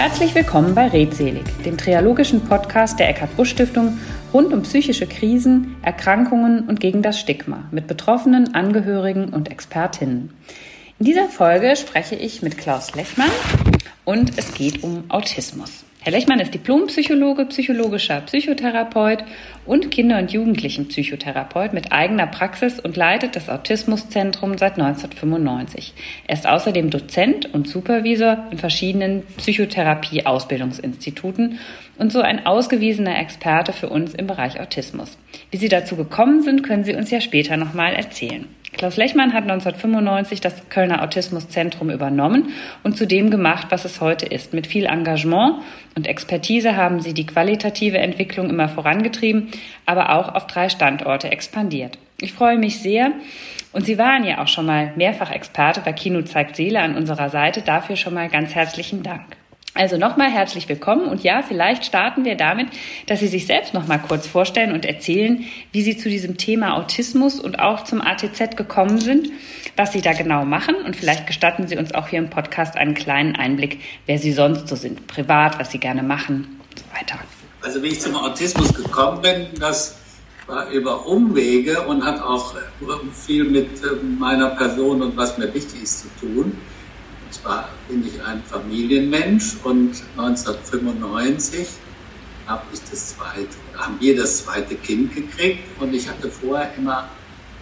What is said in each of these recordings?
Herzlich willkommen bei Redselig, dem triologischen Podcast der Eckart-Busch-Stiftung rund um psychische Krisen, Erkrankungen und gegen das Stigma mit Betroffenen, Angehörigen und Expertinnen. In dieser Folge spreche ich mit Klaus Lechmann und es geht um Autismus. Herr Lechmann ist Diplompsychologe, psychologischer Psychotherapeut und Kinder- und Jugendlichenpsychotherapeut mit eigener Praxis und leitet das Autismuszentrum seit 1995. Er ist außerdem Dozent und Supervisor in verschiedenen Psychotherapie-Ausbildungsinstituten und so ein ausgewiesener Experte für uns im Bereich Autismus. Wie Sie dazu gekommen sind, können Sie uns ja später nochmal erzählen. Klaus Lechmann hat 1995 das Kölner Autismuszentrum übernommen und zu dem gemacht, was es heute ist. Mit viel Engagement und Expertise haben sie die qualitative Entwicklung immer vorangetrieben, aber auch auf drei Standorte expandiert. Ich freue mich sehr. Und Sie waren ja auch schon mal mehrfach Experte bei Kino zeigt Seele an unserer Seite. Dafür schon mal ganz herzlichen Dank. Also nochmal herzlich willkommen und ja, vielleicht starten wir damit, dass Sie sich selbst nochmal kurz vorstellen und erzählen, wie Sie zu diesem Thema Autismus und auch zum ATZ gekommen sind, was Sie da genau machen und vielleicht gestatten Sie uns auch hier im Podcast einen kleinen Einblick, wer Sie sonst so sind, privat, was Sie gerne machen und so weiter. Also wie ich zum Autismus gekommen bin, das war über Umwege und hat auch viel mit ähm, meiner Person und was mir wichtig ist zu tun. Zwar bin ich ein Familienmensch und 1995 habe ich das zweite, haben wir das zweite Kind gekriegt und ich hatte vorher immer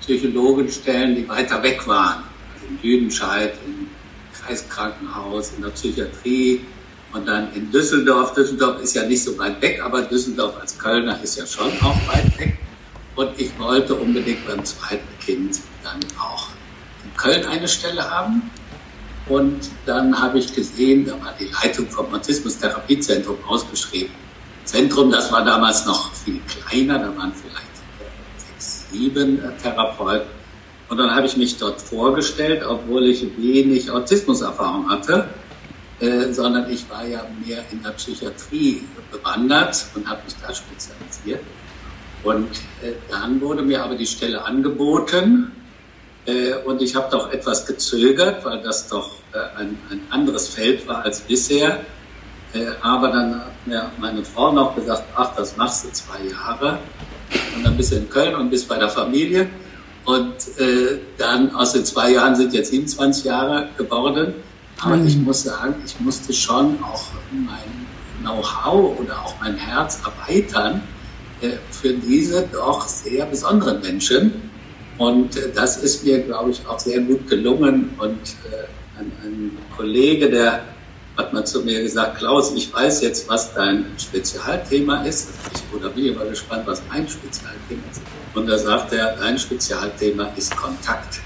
Psychologenstellen, die weiter weg waren. Also in Lüdenscheid, im Kreiskrankenhaus, in der Psychiatrie und dann in Düsseldorf. Düsseldorf ist ja nicht so weit weg, aber Düsseldorf als Kölner ist ja schon auch weit weg. Und ich wollte unbedingt beim zweiten Kind dann auch in Köln eine Stelle haben. Und dann habe ich gesehen, da war die Leitung vom Autismus-Therapiezentrum ausgeschrieben. Zentrum, das war damals noch viel kleiner, da waren vielleicht sechs, sieben äh, Therapeuten. Und dann habe ich mich dort vorgestellt, obwohl ich wenig Autismuserfahrung hatte, äh, sondern ich war ja mehr in der Psychiatrie bewandert und habe mich da spezialisiert. Und äh, dann wurde mir aber die Stelle angeboten und ich habe doch etwas gezögert, weil das doch äh, ein, ein, anderes Feld war als bisher. Äh, aber dann hat mir meine Frau noch gesagt, ach, das machst du zwei Jahre. Und dann bist du in Köln und bist bei der Familie. Und äh, dann aus den zwei Jahren sind jetzt 27 Jahre geworden. Aber mhm. ich muss sagen, ich musste schon auch mein Know-how oder auch mein Herz erweitern äh, für diese doch sehr besonderen Menschen. Und äh, das ist mir, glaube ich, auch sehr gut gelungen. Und äh, ein, ein Kollege, der hat mal zu mir gesagt, Klaus, ich weiß jetzt, was dein Spezialthema ist. Ich oder bin immer gespannt, was mein Spezialthema ist. Und da sagt er, dein Spezialthema ist Kontakt.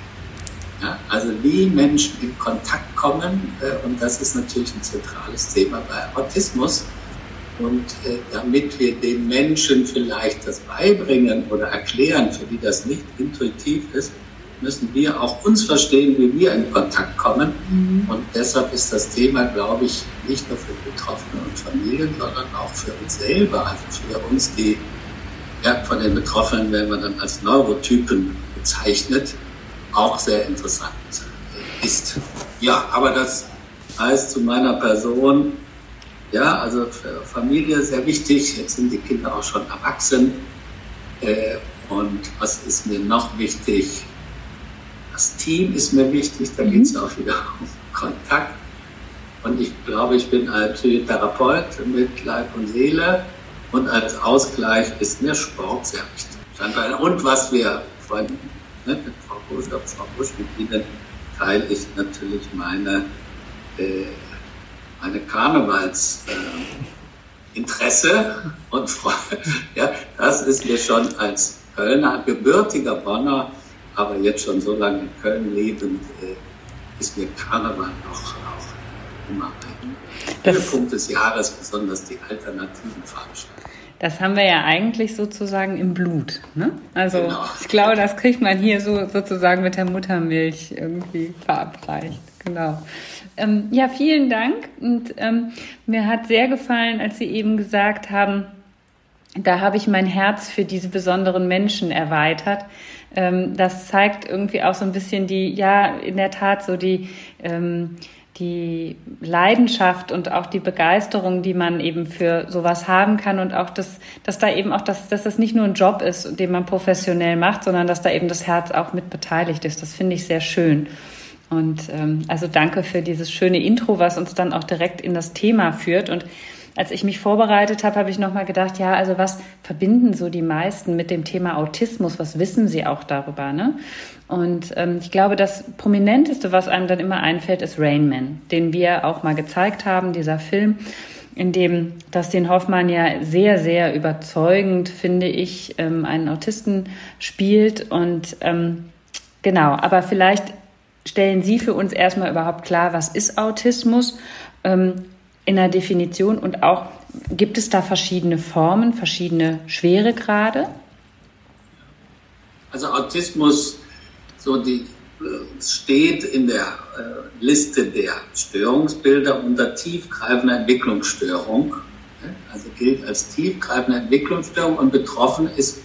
Ja, also wie Menschen in Kontakt kommen, äh, und das ist natürlich ein zentrales Thema bei Autismus. Und äh, damit wir den Menschen vielleicht das beibringen oder erklären, für die das nicht intuitiv ist, müssen wir auch uns verstehen, wie wir in Kontakt kommen. Mhm. Und deshalb ist das Thema, glaube ich, nicht nur für Betroffene und Familien, sondern auch für uns selber, also für uns, die ja, von den Betroffenen werden wir dann als Neurotypen bezeichnet, auch sehr interessant ist. Ja, aber das heißt zu meiner Person, ja, also für Familie sehr wichtig. Jetzt sind die Kinder auch schon erwachsen. Äh, und was ist mir noch wichtig? Das Team ist mir wichtig. Da mhm. geht es auch wieder um Kontakt. Und ich glaube, ich bin ein Psychotherapeut mit Leib und Seele. Und als Ausgleich ist mir Sport sehr wichtig. Und was wir vorhin ne, mit Frau Busch, Frau Busch mit Ihnen teile ich natürlich meine äh, eine Karnevalsinteresse äh, und Freude. Ja, das ist mir schon als Kölner, gebürtiger Bonner, aber jetzt schon so lange in Köln lebend, äh, ist mir Karneval noch auch immer ein Höhepunkt des Jahres, besonders die alternativen Veranstaltungen. Das haben wir ja eigentlich sozusagen im Blut. Ne? Also genau. ich glaube, das kriegt man hier so sozusagen mit der Muttermilch irgendwie verabreicht. Genau. Ähm, ja, vielen Dank. Und ähm, mir hat sehr gefallen, als Sie eben gesagt haben, da habe ich mein Herz für diese besonderen Menschen erweitert. Ähm, das zeigt irgendwie auch so ein bisschen die, ja, in der Tat so die, ähm, die Leidenschaft und auch die Begeisterung, die man eben für sowas haben kann und auch das, dass da eben auch das, dass das nicht nur ein Job ist, den man professionell macht, sondern dass da eben das Herz auch mit beteiligt ist. Das finde ich sehr schön. Und ähm, also danke für dieses schöne Intro, was uns dann auch direkt in das Thema führt. Und als ich mich vorbereitet habe, habe ich nochmal gedacht, ja, also was verbinden so die meisten mit dem Thema Autismus? Was wissen sie auch darüber? Ne? Und ähm, ich glaube, das Prominenteste, was einem dann immer einfällt, ist Rain Man, den wir auch mal gezeigt haben, dieser Film, in dem Dustin Hoffmann ja sehr, sehr überzeugend, finde ich, ähm, einen Autisten spielt. Und ähm, genau, aber vielleicht stellen Sie für uns erstmal überhaupt klar, was ist Autismus ähm, in der Definition und auch gibt es da verschiedene Formen, verschiedene Schweregrade? Also Autismus, so die äh, steht in der äh, Liste der Störungsbilder unter tiefgreifender Entwicklungsstörung. Also gilt als tiefgreifende Entwicklungsstörung und betroffen ist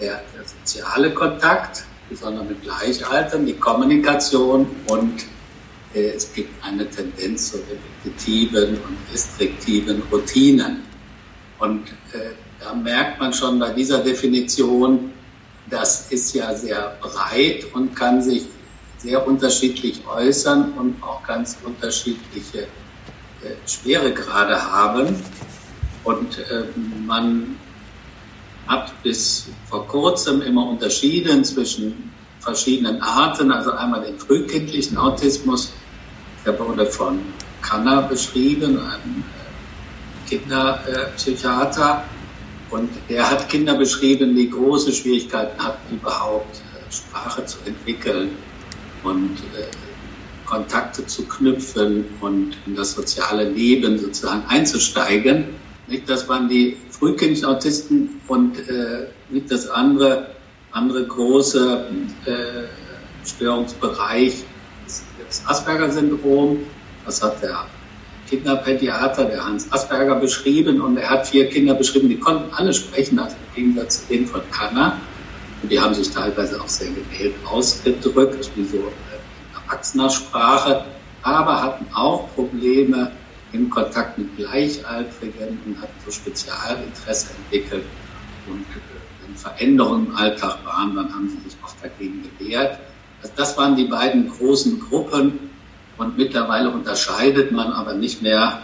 der, der soziale Kontakt, besonders mit Gleichaltern, die Kommunikation und äh, es gibt eine Tendenz zu repetitiven und restriktiven Routinen. Und äh, da merkt man schon bei dieser Definition, das ist ja sehr breit und kann sich sehr unterschiedlich äußern und auch ganz unterschiedliche äh, Schweregrade haben. Und äh, man hat bis vor kurzem immer unterschieden zwischen verschiedenen Arten, also einmal den frühkindlichen Autismus, der wurde von Kanner beschrieben, einem äh, Kinderpsychiater, und er hat Kinder beschrieben, die große Schwierigkeiten hatten, überhaupt äh, Sprache zu entwickeln und äh, Kontakte zu knüpfen und in das soziale Leben sozusagen einzusteigen. Nicht, das waren die frühkindlichen Autisten und äh, nicht das andere, andere große äh, Störungsbereich, das, das Asperger-Syndrom. Das hat der Kinderpädiater, der Hans Asperger, beschrieben und er hat vier Kinder beschrieben, die konnten alle sprechen, also im Gegensatz zu denen von Kanner. Und die haben sich teilweise auch sehr gewählt ausgedrückt, wie so in erwachsener Sprache, aber hatten auch Probleme im Kontakt mit Gleichaltrigen und hatten so Spezialinteresse entwickelt. Und äh, wenn Veränderungen im Alltag waren, dann haben sie sich oft dagegen gewehrt. Also das waren die beiden großen Gruppen. Und mittlerweile unterscheidet man aber nicht mehr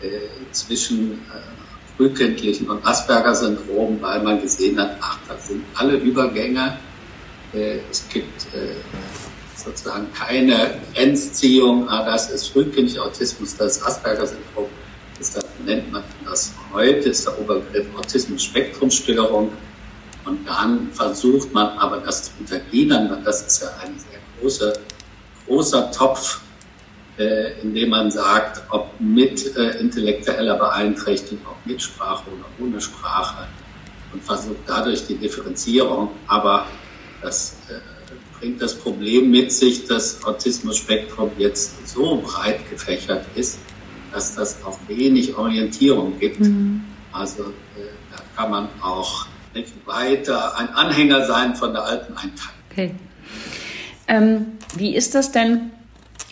äh, zwischen äh, frühkindlichen und Asperger-Syndrom, weil man gesehen hat, ach, das sind alle Übergänge. Äh, es gibt äh, sozusagen keine Grenzziehung, ah, das ist frühkindlicher Autismus, das ist Asperger-Syndrom. Das nennt man das heute, ist der Oberbegriff Autismus-Spektrumstörung. Und dann versucht man aber das zu untergliedern, weil das ist ja ein sehr großer, großer Topf, äh, indem man sagt, ob mit äh, intellektueller Beeinträchtigung, ob mit Sprache oder ohne Sprache und versucht dadurch die Differenzierung. Aber das äh, bringt das Problem mit sich, dass Autismus-Spektrum jetzt so breit gefächert ist, dass das auch wenig Orientierung gibt. Mhm. Also äh, da kann man auch nicht weiter ein Anhänger sein von der alten Einteilung. Okay. Ähm, wie ist das denn?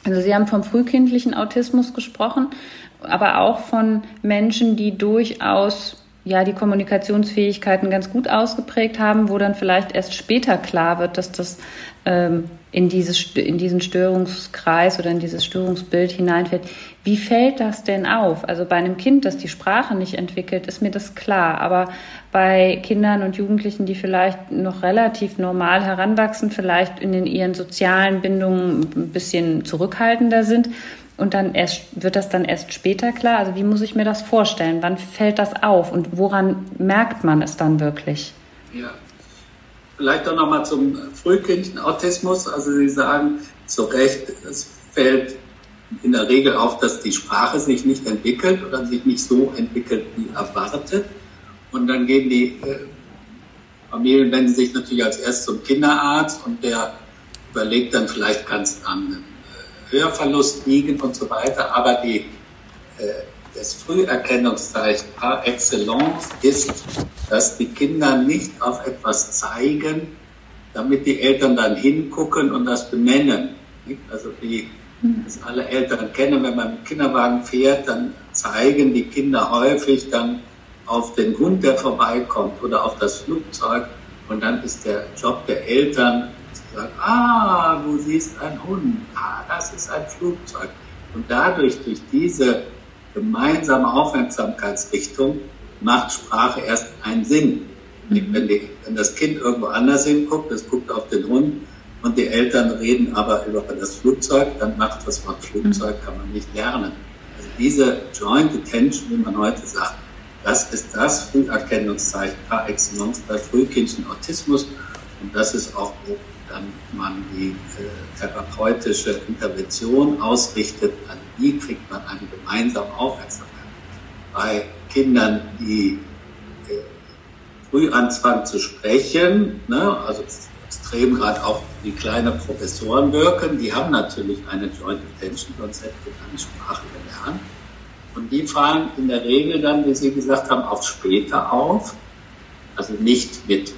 Also Sie haben vom frühkindlichen Autismus gesprochen, aber auch von Menschen, die durchaus ja die Kommunikationsfähigkeiten ganz gut ausgeprägt haben, wo dann vielleicht erst später klar wird, dass das in, dieses, in diesen Störungskreis oder in dieses Störungsbild hineinfällt. Wie fällt das denn auf? Also bei einem Kind, das die Sprache nicht entwickelt, ist mir das klar. Aber bei Kindern und Jugendlichen, die vielleicht noch relativ normal heranwachsen, vielleicht in den, ihren sozialen Bindungen ein bisschen zurückhaltender sind, und dann erst, wird das dann erst später klar? Also wie muss ich mir das vorstellen? Wann fällt das auf und woran merkt man es dann wirklich? Ja, Vielleicht auch nochmal zum frühkindlichen Autismus. Also Sie sagen zu Recht, es fällt in der Regel auf, dass die Sprache sich nicht entwickelt oder sich nicht so entwickelt wie erwartet. Und dann gehen die äh, Familien wenden sich natürlich als erstes zum Kinderarzt und der überlegt dann, vielleicht kann es an äh, Hörverlust liegen und so weiter. Aber die äh, das Früherkennungszeichen par excellence ist, dass die Kinder nicht auf etwas zeigen, damit die Eltern dann hingucken und das benennen. Also die das alle Eltern kennen. Wenn man mit Kinderwagen fährt, dann zeigen die Kinder häufig dann auf den Hund, der vorbeikommt oder auf das Flugzeug. Und dann ist der Job der Eltern zu sagen, ah, du siehst einen Hund, ah, das ist ein Flugzeug. Und dadurch, durch diese gemeinsame Aufmerksamkeitsrichtung, macht Sprache erst einen Sinn. Mhm. Wenn, die, wenn das Kind irgendwo anders hinguckt, es guckt auf den Hund, und die Eltern reden aber über das Flugzeug, dann macht das Wort Flugzeug, kann man nicht lernen. Also diese Joint Attention, wie man heute sagt, das ist das Früherkennungszeichen par excellence bei frühkindlichen Autismus und das ist auch, dann man die äh, therapeutische Intervention ausrichtet, an wie kriegt man eine gemeinsame Aufmerksamkeit. Bei Kindern, die äh, früh anfangen zu sprechen, ne, also extrem gerade auch die kleinen Professoren wirken, die haben natürlich eine Joint Attention, hätte ich keine Sprache gelernt. Und die fallen in der Regel dann, wie Sie gesagt haben, auch später auf. Also nicht mit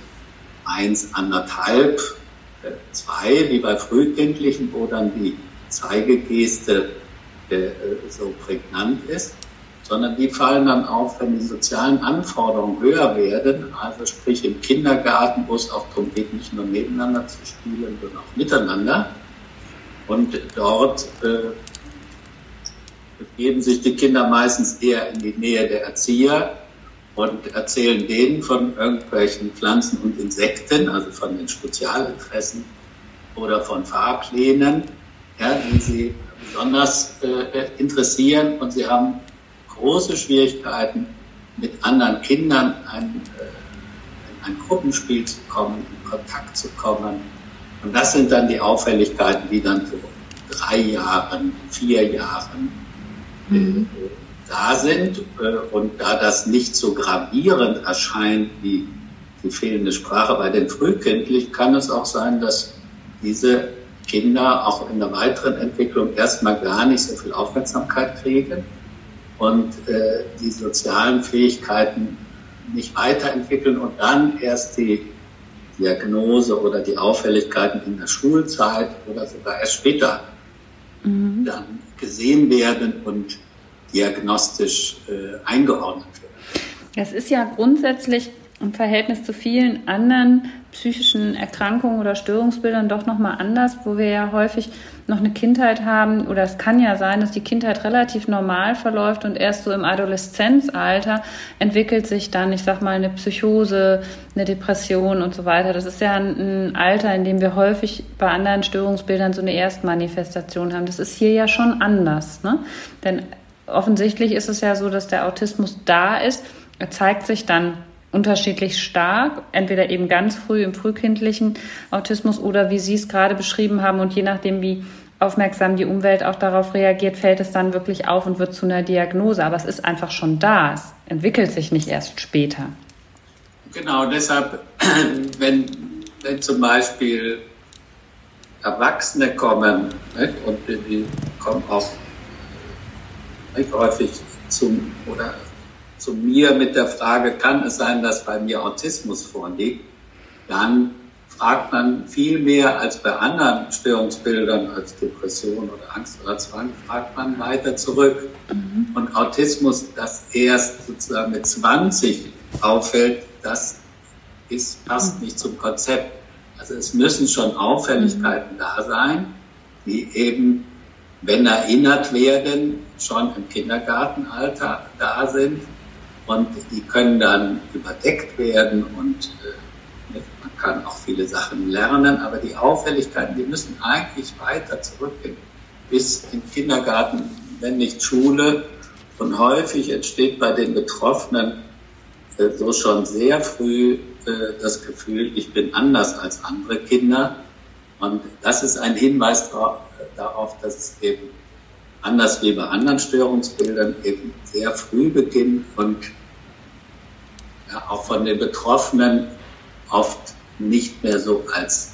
eins, anderthalb, zwei, wie bei Frühkindlichen, wo dann die Zeigegeste äh, so prägnant ist, sondern die fallen dann auf, wenn die sozialen Anforderungen höher werden, also sprich im Kindergarten, wo es auch darum geht, nicht nur nebeneinander zu spielen, sondern auch miteinander. Und dort äh, begeben sich die Kinder meistens eher in die Nähe der Erzieher und erzählen denen von irgendwelchen Pflanzen und Insekten, also von den Spezialinteressen oder von Fahrplänen, ja, die sie besonders äh, interessieren und sie haben große Schwierigkeiten, mit anderen Kindern ein, äh, in ein Gruppenspiel zu kommen, in Kontakt zu kommen. Und das sind dann die Auffälligkeiten, die dann so drei Jahren, vier Jahren äh, mhm. Da sind. Äh, und da das nicht so gravierend erscheint wie die fehlende Sprache bei den Frühkindlichen, kann es auch sein, dass diese Kinder auch in der weiteren Entwicklung erstmal gar nicht so viel Aufmerksamkeit kriegen und äh, die sozialen Fähigkeiten nicht weiterentwickeln und dann erst die Diagnose oder die Auffälligkeiten in der Schulzeit oder sogar erst später mhm. dann gesehen werden und diagnostisch äh, eingeordnet werden. Es ist ja grundsätzlich im Verhältnis zu vielen anderen psychischen Erkrankungen oder Störungsbildern doch nochmal anders, wo wir ja häufig noch eine Kindheit haben oder es kann ja sein, dass die Kindheit relativ normal verläuft und erst so im Adoleszenzalter entwickelt sich dann, ich sag mal, eine Psychose, eine Depression und so weiter. Das ist ja ein, Alter, in dem wir häufig bei anderen Störungsbildern so eine Erstmanifestation haben. Das ist hier ja schon anders, ne? Denn offensichtlich ist es ja so, dass der Autismus da ist. Er zeigt sich dann unterschiedlich stark, entweder eben ganz früh im frühkindlichen Autismus oder wie Sie es gerade beschrieben haben und je nachdem, wie aufmerksam die Umwelt auch darauf reagiert, fällt es dann wirklich auf und wird zu einer Diagnose. Aber es ist einfach schon da. Es entwickelt sich nicht erst später. Genau, deshalb, wenn, wenn zum Beispiel Erwachsene kommen nicht, und die kommen auch häufig zum oder zu mir mit der Frage, kann es sein, dass bei mir Autismus vorliegt, dann fragt man viel mehr als bei anderen Störungsbildern als Depression oder Angst oder Zwang, fragt man weiter zurück. Mhm. Und Autismus, das erst sozusagen mit 20 auffällt, das ist, passt mhm. nicht zum Konzept. Also es müssen schon Auffälligkeiten mhm. da sein, die eben, wenn erinnert werden, schon im Kindergartenalter da sind und die können dann überdeckt werden und äh, man kann auch viele Sachen lernen, aber die Auffälligkeiten, die müssen eigentlich weiter zurückgehen bis in Kindergarten, wenn nicht Schule. Und häufig entsteht bei den Betroffenen äh, so schon sehr früh äh, das Gefühl, ich bin anders als andere Kinder. Und das ist ein Hinweis darauf, dass es eben anders wie bei anderen Störungsbildern eben sehr früh beginnt und ja, auch von den Betroffenen oft nicht mehr so als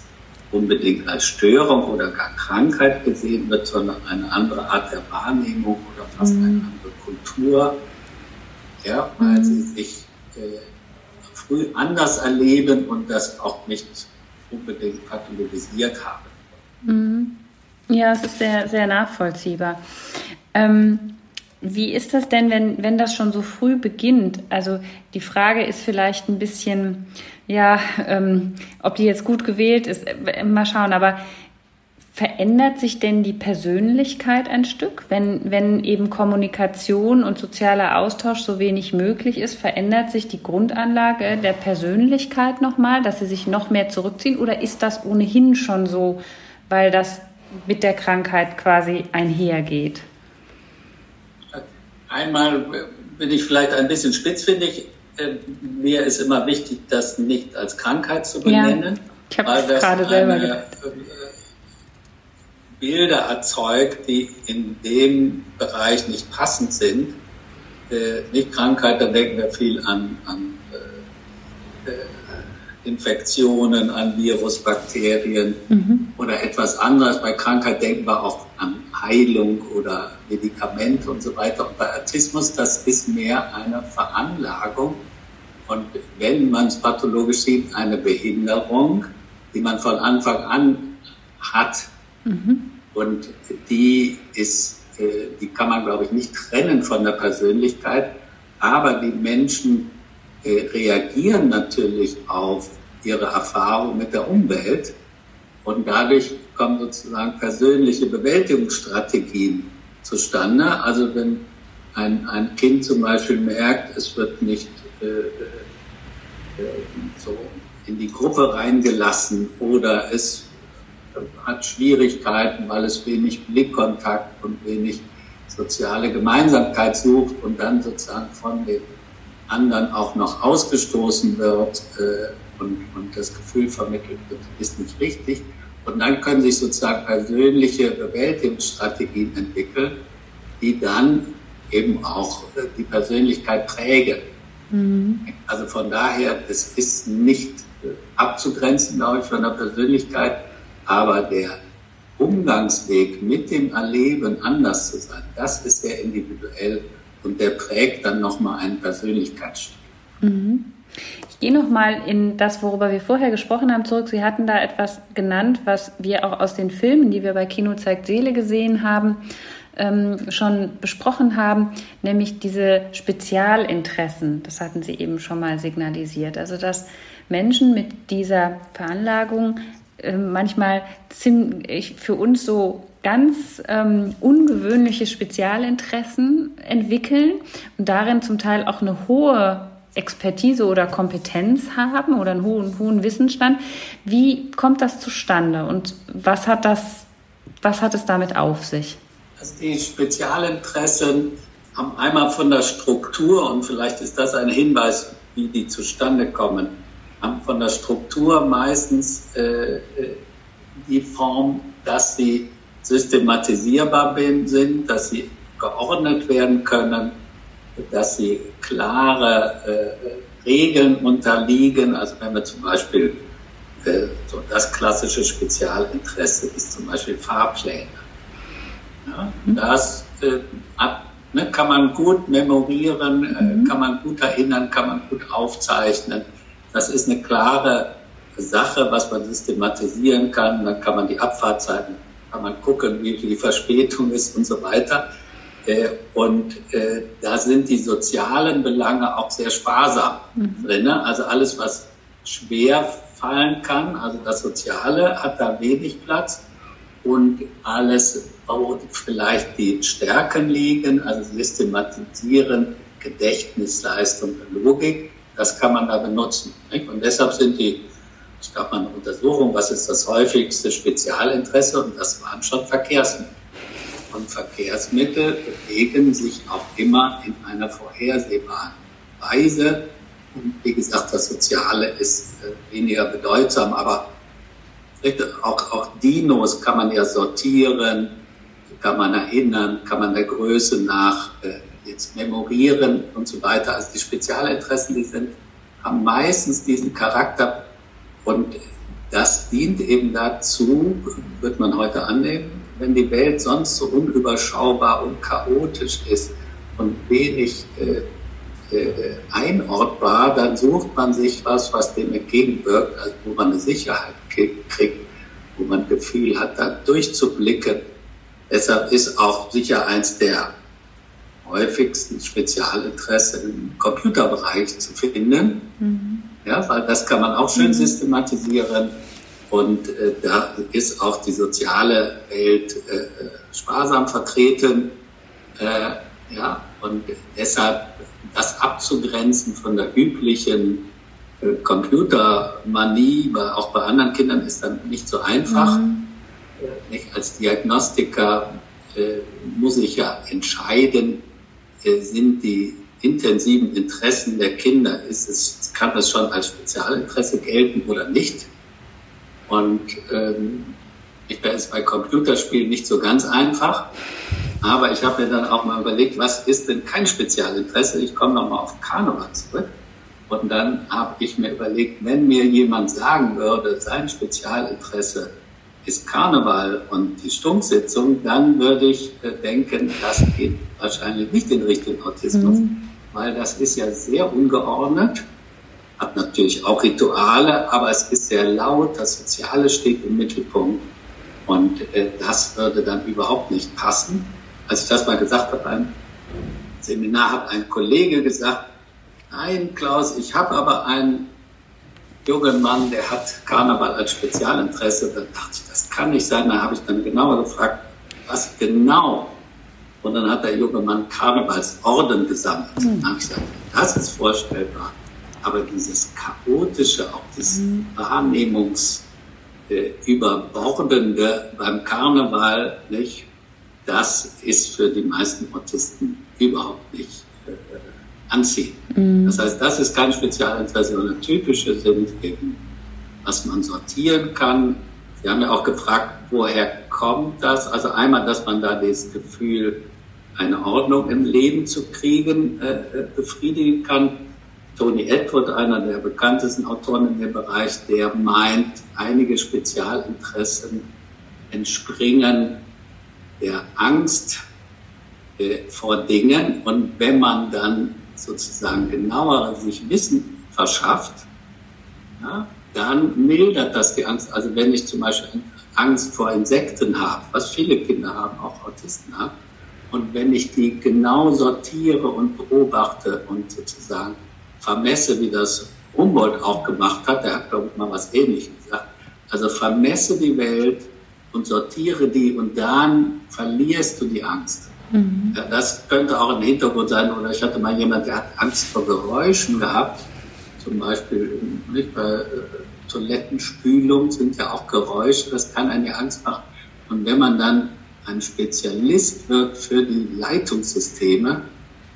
unbedingt als Störung oder gar Krankheit gesehen wird, sondern eine andere Art der Wahrnehmung oder fast mhm. eine andere Kultur, ja, weil mhm. sie sich äh, früh anders erleben und das auch nicht unbedingt pathologisiert haben. Mhm. Ja, es ist sehr, sehr nachvollziehbar. Ähm, wie ist das denn, wenn, wenn das schon so früh beginnt? Also die Frage ist vielleicht ein bisschen, ja, ähm, ob die jetzt gut gewählt ist, äh, mal schauen, aber verändert sich denn die Persönlichkeit ein Stück? Wenn, wenn eben Kommunikation und sozialer Austausch so wenig möglich ist, verändert sich die Grundanlage der Persönlichkeit nochmal, dass sie sich noch mehr zurückziehen? Oder ist das ohnehin schon so, weil das mit der Krankheit quasi einhergeht? Einmal bin ich vielleicht ein bisschen spitzfindig. Äh, mir ist immer wichtig, das nicht als Krankheit zu benennen. Ja, ich habe es gerade selber gedacht. Äh, Bilder erzeugt, die in dem Bereich nicht passend sind. Äh, nicht Krankheit, da denken wir viel an, an äh, Infektionen, an Virus, Bakterien mhm. oder etwas anderes. Bei Krankheit denken wir auch an Heilung oder Medikamente und so weiter. Und bei Autismus, das ist mehr eine Veranlagung. Und wenn man es pathologisch sieht, eine Behinderung, die man von Anfang an hat. Mhm. Und die ist, äh, die kann man, glaube ich, nicht trennen von der Persönlichkeit. Aber die Menschen reagieren natürlich auf ihre Erfahrung mit der Umwelt und dadurch kommen sozusagen persönliche Bewältigungsstrategien zustande. Also wenn ein, ein Kind zum Beispiel merkt, es wird nicht äh, äh, so in die Gruppe reingelassen oder es hat Schwierigkeiten, weil es wenig Blickkontakt und wenig soziale Gemeinsamkeit sucht und dann sozusagen von den anderen auch noch ausgestoßen wird äh, und, und das Gefühl vermittelt wird, ist nicht richtig. Und dann können sich sozusagen persönliche Bewältigungsstrategien entwickeln, die dann eben auch äh, die Persönlichkeit prägen. Mhm. Also von daher, es ist nicht äh, abzugrenzen, glaube ich, von der Persönlichkeit, aber der Umgangsweg mit dem Erleben anders zu sein, das ist sehr individuell und der prägt dann nochmal einen Persönlichkeitsstil. Mhm. Ich gehe nochmal in das, worüber wir vorher gesprochen haben, zurück. Sie hatten da etwas genannt, was wir auch aus den Filmen, die wir bei Kino zeigt Seele gesehen haben, ähm, schon besprochen haben, nämlich diese Spezialinteressen. Das hatten Sie eben schon mal signalisiert. Also, dass Menschen mit dieser Veranlagung äh, manchmal für uns so ganz ähm, ungewöhnliche Spezialinteressen entwickeln und darin zum Teil auch eine hohe Expertise oder Kompetenz haben oder einen hohen, hohen Wissensstand. Wie kommt das zustande und was hat das, was hat es damit auf sich? Also die Spezialinteressen haben einmal von der Struktur und vielleicht ist das ein Hinweis, wie die zustande kommen, haben von der Struktur meistens äh, äh die Form, dass sie systematisierbar sind, dass sie geordnet werden können, dass sie klare äh, Regeln unterliegen. Also wenn wir zum Beispiel äh, so das klassische Spezialinteresse ist zum Beispiel Fahrpläne. Ja, mhm. das äh, ab, ne, kann man gut memorieren, äh, mhm. kann man gut erinnern, kann man gut aufzeichnen. Das ist eine klare Sache, was man systematisieren kann. Dann kann man die Abfahrtzeiten kann man gucken, wie viel die Verspätung ist und so weiter. Äh, und äh, da sind die sozialen Belange auch sehr sparsam mhm. drin. Also alles, was schwer fallen kann, also das Soziale hat da wenig Platz. Und alles, wo vielleicht die Stärken liegen, also Systematisieren, Gedächtnisleistung, Logik, das kann man da benutzen. Und deshalb sind die es gab mal eine Untersuchung, was ist das häufigste Spezialinteresse und das waren schon Verkehrsmittel. Und Verkehrsmittel bewegen sich auch immer in einer vorhersehbaren Weise. Und wie gesagt, das Soziale ist äh, weniger bedeutsam, aber auch, auch Dinos kann man ja sortieren, kann man erinnern, kann man der Größe nach äh, jetzt memorieren und so weiter. Also die Spezialinteressen, die sind, haben meistens diesen Charakter und das dient eben dazu, wird man heute annehmen, wenn die Welt sonst so unüberschaubar und chaotisch ist und wenig äh, äh, einordbar, dann sucht man sich was, was dem entgegenwirkt, also wo man eine Sicherheit kriegt. wo man Gefühl hat, da durchzublicken. Deshalb ist auch sicher eins der häufigsten Spezialinteresse im Computerbereich zu finden. Mhm. Ja, weil das kann man auch schön mhm. systematisieren. Und äh, da ist auch die soziale Welt äh, sparsam vertreten. Äh, ja, und deshalb das abzugrenzen von der üblichen äh, Computermanie, auch bei anderen Kindern ist dann nicht so einfach. Mhm. Äh, nicht? Als Diagnostiker äh, muss ich ja entscheiden, äh, sind die intensiven Interessen der Kinder, ist es, kann das schon als Spezialinteresse gelten oder nicht? Und ähm, ich bin es bei Computerspielen nicht so ganz einfach, aber ich habe mir dann auch mal überlegt, was ist denn kein Spezialinteresse? Ich komme nochmal auf Karneval zurück. Und dann habe ich mir überlegt, wenn mir jemand sagen würde, sein Spezialinteresse ist Karneval und die Stunksitzung, dann würde ich äh, denken, das geht wahrscheinlich nicht in Richtung Autismus, mhm. Weil das ist ja sehr ungeordnet, hat natürlich auch Rituale, aber es ist sehr laut, das Soziale steht im Mittelpunkt und äh, das würde dann überhaupt nicht passen. Als ich das mal gesagt habe beim Seminar, hat ein Kollege gesagt, nein Klaus, ich habe aber einen jungen Mann, der hat Karneval als Spezialinteresse. Da dachte ich, das kann nicht sein. Da habe ich dann genauer gefragt, was genau? Und dann hat der junge Mann Karnevalsorden gesammelt. Mhm. Dann habe ich gesagt, das ist vorstellbar. Aber dieses chaotische, auch das mhm. Wahrnehmungsüberbordende äh, beim Karneval, nicht? Das ist für die meisten Autisten überhaupt nicht äh, anziehen. Mhm. Das heißt, das ist kein Spezialinteresse, sondern typische sind eben, was man sortieren kann. Sie haben ja auch gefragt, woher kommt das? Also einmal, dass man da das Gefühl, eine Ordnung im Leben zu kriegen, äh, äh, befriedigen kann. Tony Edward, einer der bekanntesten Autoren in dem Bereich, der meint, einige Spezialinteressen entspringen der Angst äh, vor Dingen. Und wenn man dann sozusagen genauer sich Wissen verschafft, ja, dann mildert das die Angst. Also wenn ich zum Beispiel Angst vor Insekten habe, was viele Kinder haben, auch Autisten haben, und wenn ich die genau sortiere und beobachte und sozusagen vermesse, wie das Humboldt auch gemacht hat, der hat, glaube ich, mal was Ähnliches gesagt. Also vermesse die Welt und sortiere die und dann verlierst du die Angst. Mhm. Das könnte auch ein Hintergrund sein. Oder ich hatte mal jemand, der hat Angst vor Geräuschen gehabt. Zum Beispiel nicht, bei äh, Toilettenspülung sind ja auch Geräusche, das kann eine Angst machen. Und wenn man dann ein Spezialist wird für die Leitungssysteme,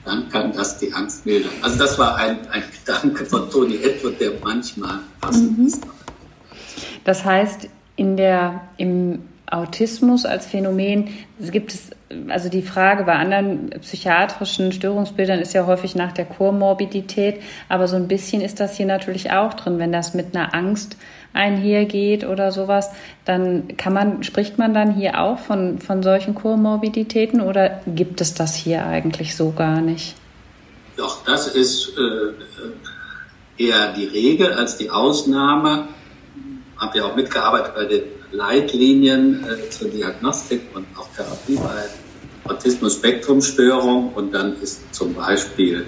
dann kann das die Angst mildern. Also das war ein, ein Gedanke von Tony Edward, der manchmal passend mhm. ist. Das heißt, in der, im Autismus als Phänomen gibt es, also die Frage bei anderen psychiatrischen Störungsbildern ist ja häufig nach der Komorbidität, aber so ein bisschen ist das hier natürlich auch drin, wenn das mit einer Angst einhergeht oder sowas, dann kann man, spricht man dann hier auch von, von solchen Komorbiditäten oder gibt es das hier eigentlich so gar nicht? Doch, das ist äh, eher die Regel als die Ausnahme. Habe ja auch mitgearbeitet bei den Leitlinien äh, zur Diagnostik und auch Therapie bei Autismus-Spektrum-Störung und dann ist zum Beispiel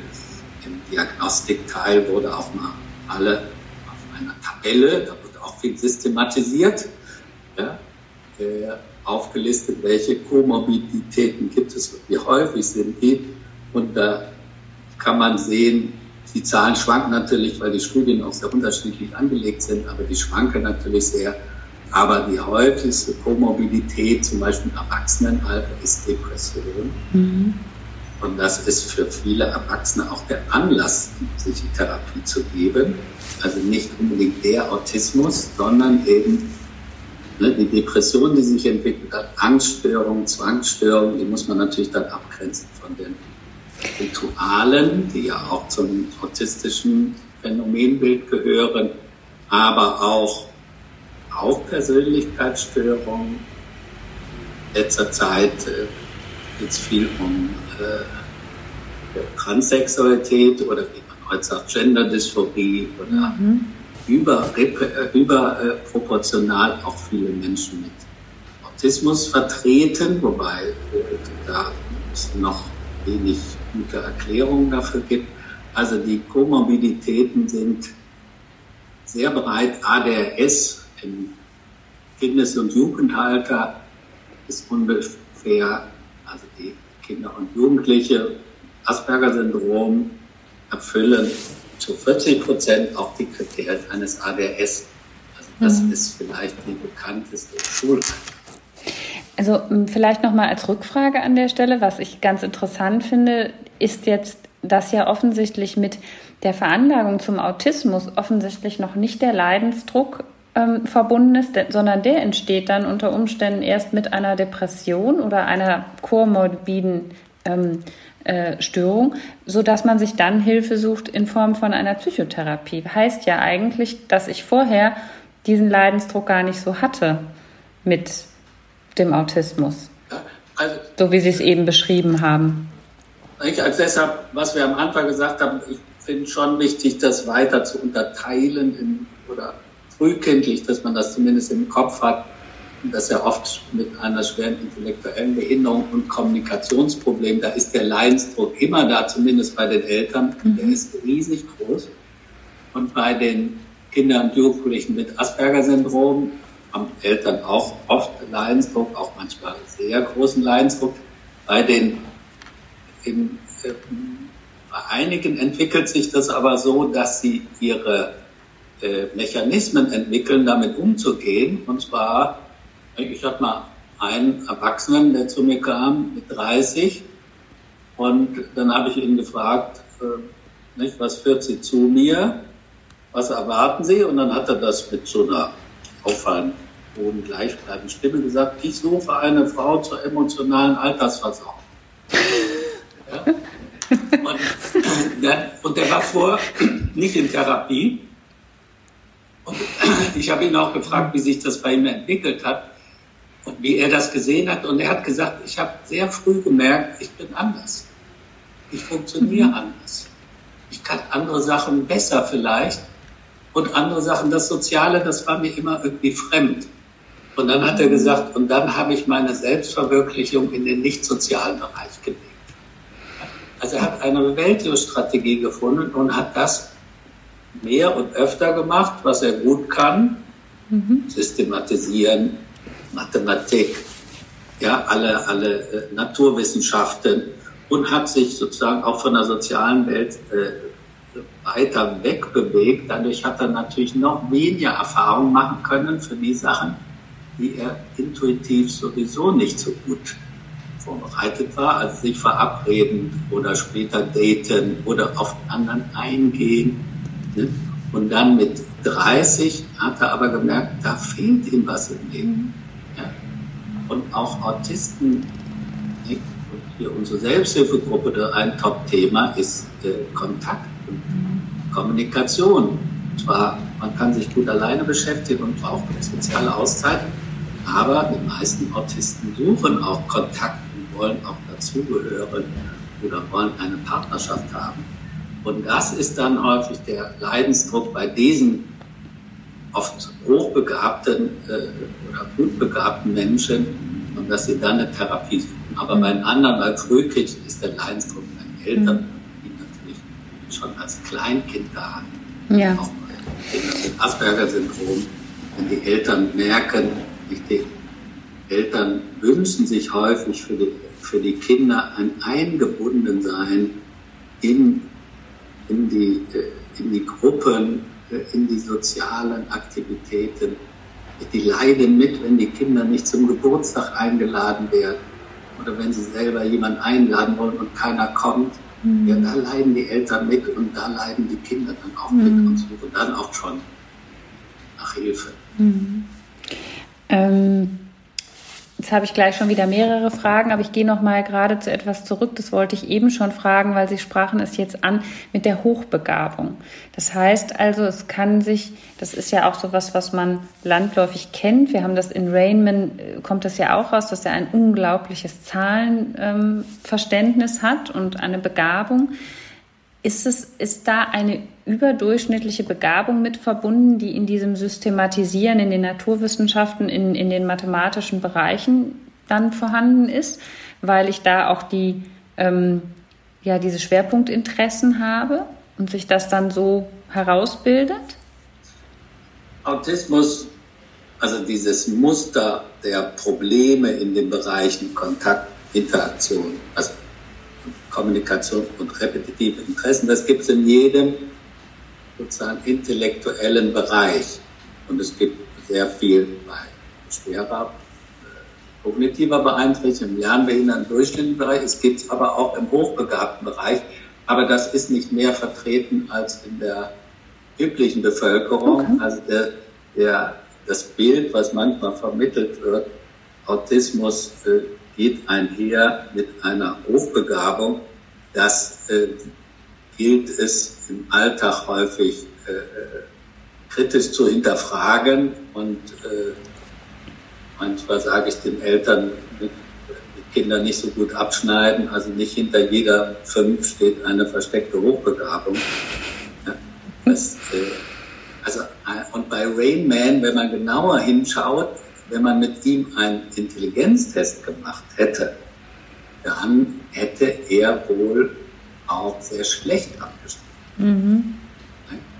im Diagnostikteil wurde auch mal alle auf einer Tabelle, da auch viel systematisiert, ja, äh, aufgelistet, welche Komorbiditäten gibt es, wie häufig sind die und da kann man sehen, die Zahlen schwanken natürlich, weil die Studien auch sehr unterschiedlich angelegt sind, aber die schwanken natürlich sehr aber die häufigste Komorbidität, zum Beispiel im Erwachsenenalter, ist Depression. Mhm. Und das ist für viele Erwachsene auch der Anlass, sich die Therapie zu geben. Also nicht unbedingt der Autismus, sondern eben ne, die Depression, die sich entwickelt hat, Angststörungen, Zwangsstörungen, die muss man natürlich dann abgrenzen von den Ritualen, die ja auch zum autistischen Phänomenbild gehören, aber auch auch Persönlichkeitsstörungen. Letzter Zeit äh, geht es viel um Transsexualität oder wie man heute sagt, Genderdysphorie oder mhm. über, überproportional auch viele Menschen mit Autismus vertreten, wobei da es noch wenig gute Erklärungen dafür gibt. Also die Komorbiditäten sind sehr breit. ADHS im Kindes- und Jugendalter ist ungefähr, also die Kinder und Jugendliche, Asperger-Syndrom erfüllen zu 40 Prozent auch die Kriterien eines ADHS. Also das mhm. ist vielleicht die bekannteste Schulart. Also vielleicht noch mal als Rückfrage an der Stelle, was ich ganz interessant finde, ist jetzt, dass ja offensichtlich mit der Veranlagung zum Autismus offensichtlich noch nicht der Leidensdruck ähm, verbunden ist, sondern der entsteht dann unter Umständen erst mit einer Depression oder einer komorbiden ähm, äh, Störung, so dass man sich dann Hilfe sucht in Form von einer Psychotherapie. Heißt ja eigentlich, dass ich vorher diesen Leidensdruck gar nicht so hatte mit dem Autismus. Also, so wie Sie es eben beschrieben haben. Ich als deshalb, was wir am Anfang gesagt haben, ich finde schon wichtig, das weiter zu unterteilen in, oder frühkindlich, dass man das zumindest im Kopf hat, dass er oft mit einer schweren intellektuellen Behinderung und Kommunikationsproblem, da ist der Leidensdruck immer da, zumindest bei den Eltern, mhm. der ist riesig groß. Und bei den Kindern und Jugendlichen mit Asperger-Syndrom haben Eltern auch oft Leidensdruck, auch manchmal sehr großen Leidensdruck. Bei den in, äh, bei einigen entwickelt sich das aber so, dass sie ihre äh, Mechanismen entwickeln, damit umzugehen. Und zwar, ich hatte mal einen Erwachsenen, der zu mir kam mit 30 und dann habe ich ihn gefragt, äh, nicht, was führt Sie zu mir? Was erwarten Sie? Und dann hat er das mit so einer auffallend hohen, gleichbleibenden Stimme gesagt, ich suche eine Frau zur emotionalen Altersversorgung. ja? und, und der war vorher nicht in Therapie. Und ich habe ihn auch gefragt, wie sich das bei ihm entwickelt hat und wie er das gesehen hat. Und er hat gesagt, ich habe sehr früh gemerkt, ich bin anders. Ich funktioniere mhm. anders. Ich kann andere Sachen besser vielleicht. Und andere Sachen, das Soziale, das war mir immer irgendwie fremd. Und dann hat er gesagt, und dann habe ich meine Selbstverwirklichung in den nicht sozialen Bereich gelegt. Also er hat eine Bewältigungsstrategie gefunden und hat das mehr und öfter gemacht, was er gut kann. Mhm. Systematisieren, Mathematik, ja, alle, alle äh, Naturwissenschaften und hat sich sozusagen auch von der sozialen Welt äh, weiter wegbewegt. Dadurch hat er natürlich noch weniger Erfahrung machen können für die Sachen, die er intuitiv sowieso nicht so gut vorbereitet war, also sich verabreden oder später daten oder auf den anderen eingehen. Und dann mit 30 hat er aber gemerkt, da fehlt ihm was im Leben. Ja? Und auch Autisten, ne? und hier unsere Selbsthilfegruppe, ein Top-Thema ist äh, Kontakt und Kommunikation. Und zwar, man kann sich gut alleine beschäftigen und braucht eine soziale Auszeit, aber die meisten Autisten suchen auch Kontakt und wollen auch dazugehören oder wollen eine Partnerschaft haben. Und das ist dann häufig der Leidensdruck bei diesen oft hochbegabten äh, oder gutbegabten Menschen und dass sie dann eine Therapie suchen. Aber bei den anderen, bei Frühkind, ist der Leidensdruck bei den Eltern, mhm. die natürlich schon als Kleinkind da haben. Ja. Auch bei Kindern mit Asperger-Syndrom, wenn die Eltern merken, die Eltern wünschen sich häufig für die, für die Kinder ein Eingebundensein in, in, die, in die Gruppen, in die sozialen Aktivitäten. Die leiden mit, wenn die Kinder nicht zum Geburtstag eingeladen werden oder wenn sie selber jemanden einladen wollen und keiner kommt. Mhm. Ja, da leiden die Eltern mit und da leiden die Kinder dann auch mhm. mit und suchen dann auch schon nach Hilfe. Mhm. Ähm, jetzt habe ich gleich schon wieder mehrere Fragen, aber ich gehe noch mal gerade zu etwas zurück. Das wollte ich eben schon fragen, weil Sie sprachen es jetzt an mit der Hochbegabung. Das heißt also, es kann sich, das ist ja auch so was, was man landläufig kennt. Wir haben das in Rainman, äh, kommt das ja auch raus, dass er ein unglaubliches Zahlenverständnis ähm, hat und eine Begabung. ist, es, ist da eine überdurchschnittliche Begabung mit verbunden, die in diesem Systematisieren in den Naturwissenschaften, in, in den mathematischen Bereichen dann vorhanden ist, weil ich da auch die, ähm, ja, diese Schwerpunktinteressen habe und sich das dann so herausbildet? Autismus, also dieses Muster der Probleme in den Bereichen Kontakt, Interaktion, also Kommunikation und repetitive Interessen. Das gibt es in jedem sozusagen intellektuellen Bereich. Und es gibt sehr viel bei schwerer äh, kognitiver Beeinträchtigung, im lernbehinderten durchschnittlichen Bereich. Es gibt es aber auch im hochbegabten Bereich. Aber das ist nicht mehr vertreten als in der üblichen Bevölkerung. Okay. Also der, der, das Bild, was manchmal vermittelt wird, Autismus äh, geht einher mit einer Hochbegabung. Das äh, gilt es im Alltag häufig äh, kritisch zu hinterfragen und äh, manchmal sage ich den Eltern, die Kinder nicht so gut abschneiden, also nicht hinter jeder fünf steht eine versteckte Hochbegabung. Das, äh, also, äh, und bei Rain Man, wenn man genauer hinschaut, wenn man mit ihm einen Intelligenztest gemacht hätte, dann hätte er wohl auch sehr schlecht abgeschnitten. Mhm.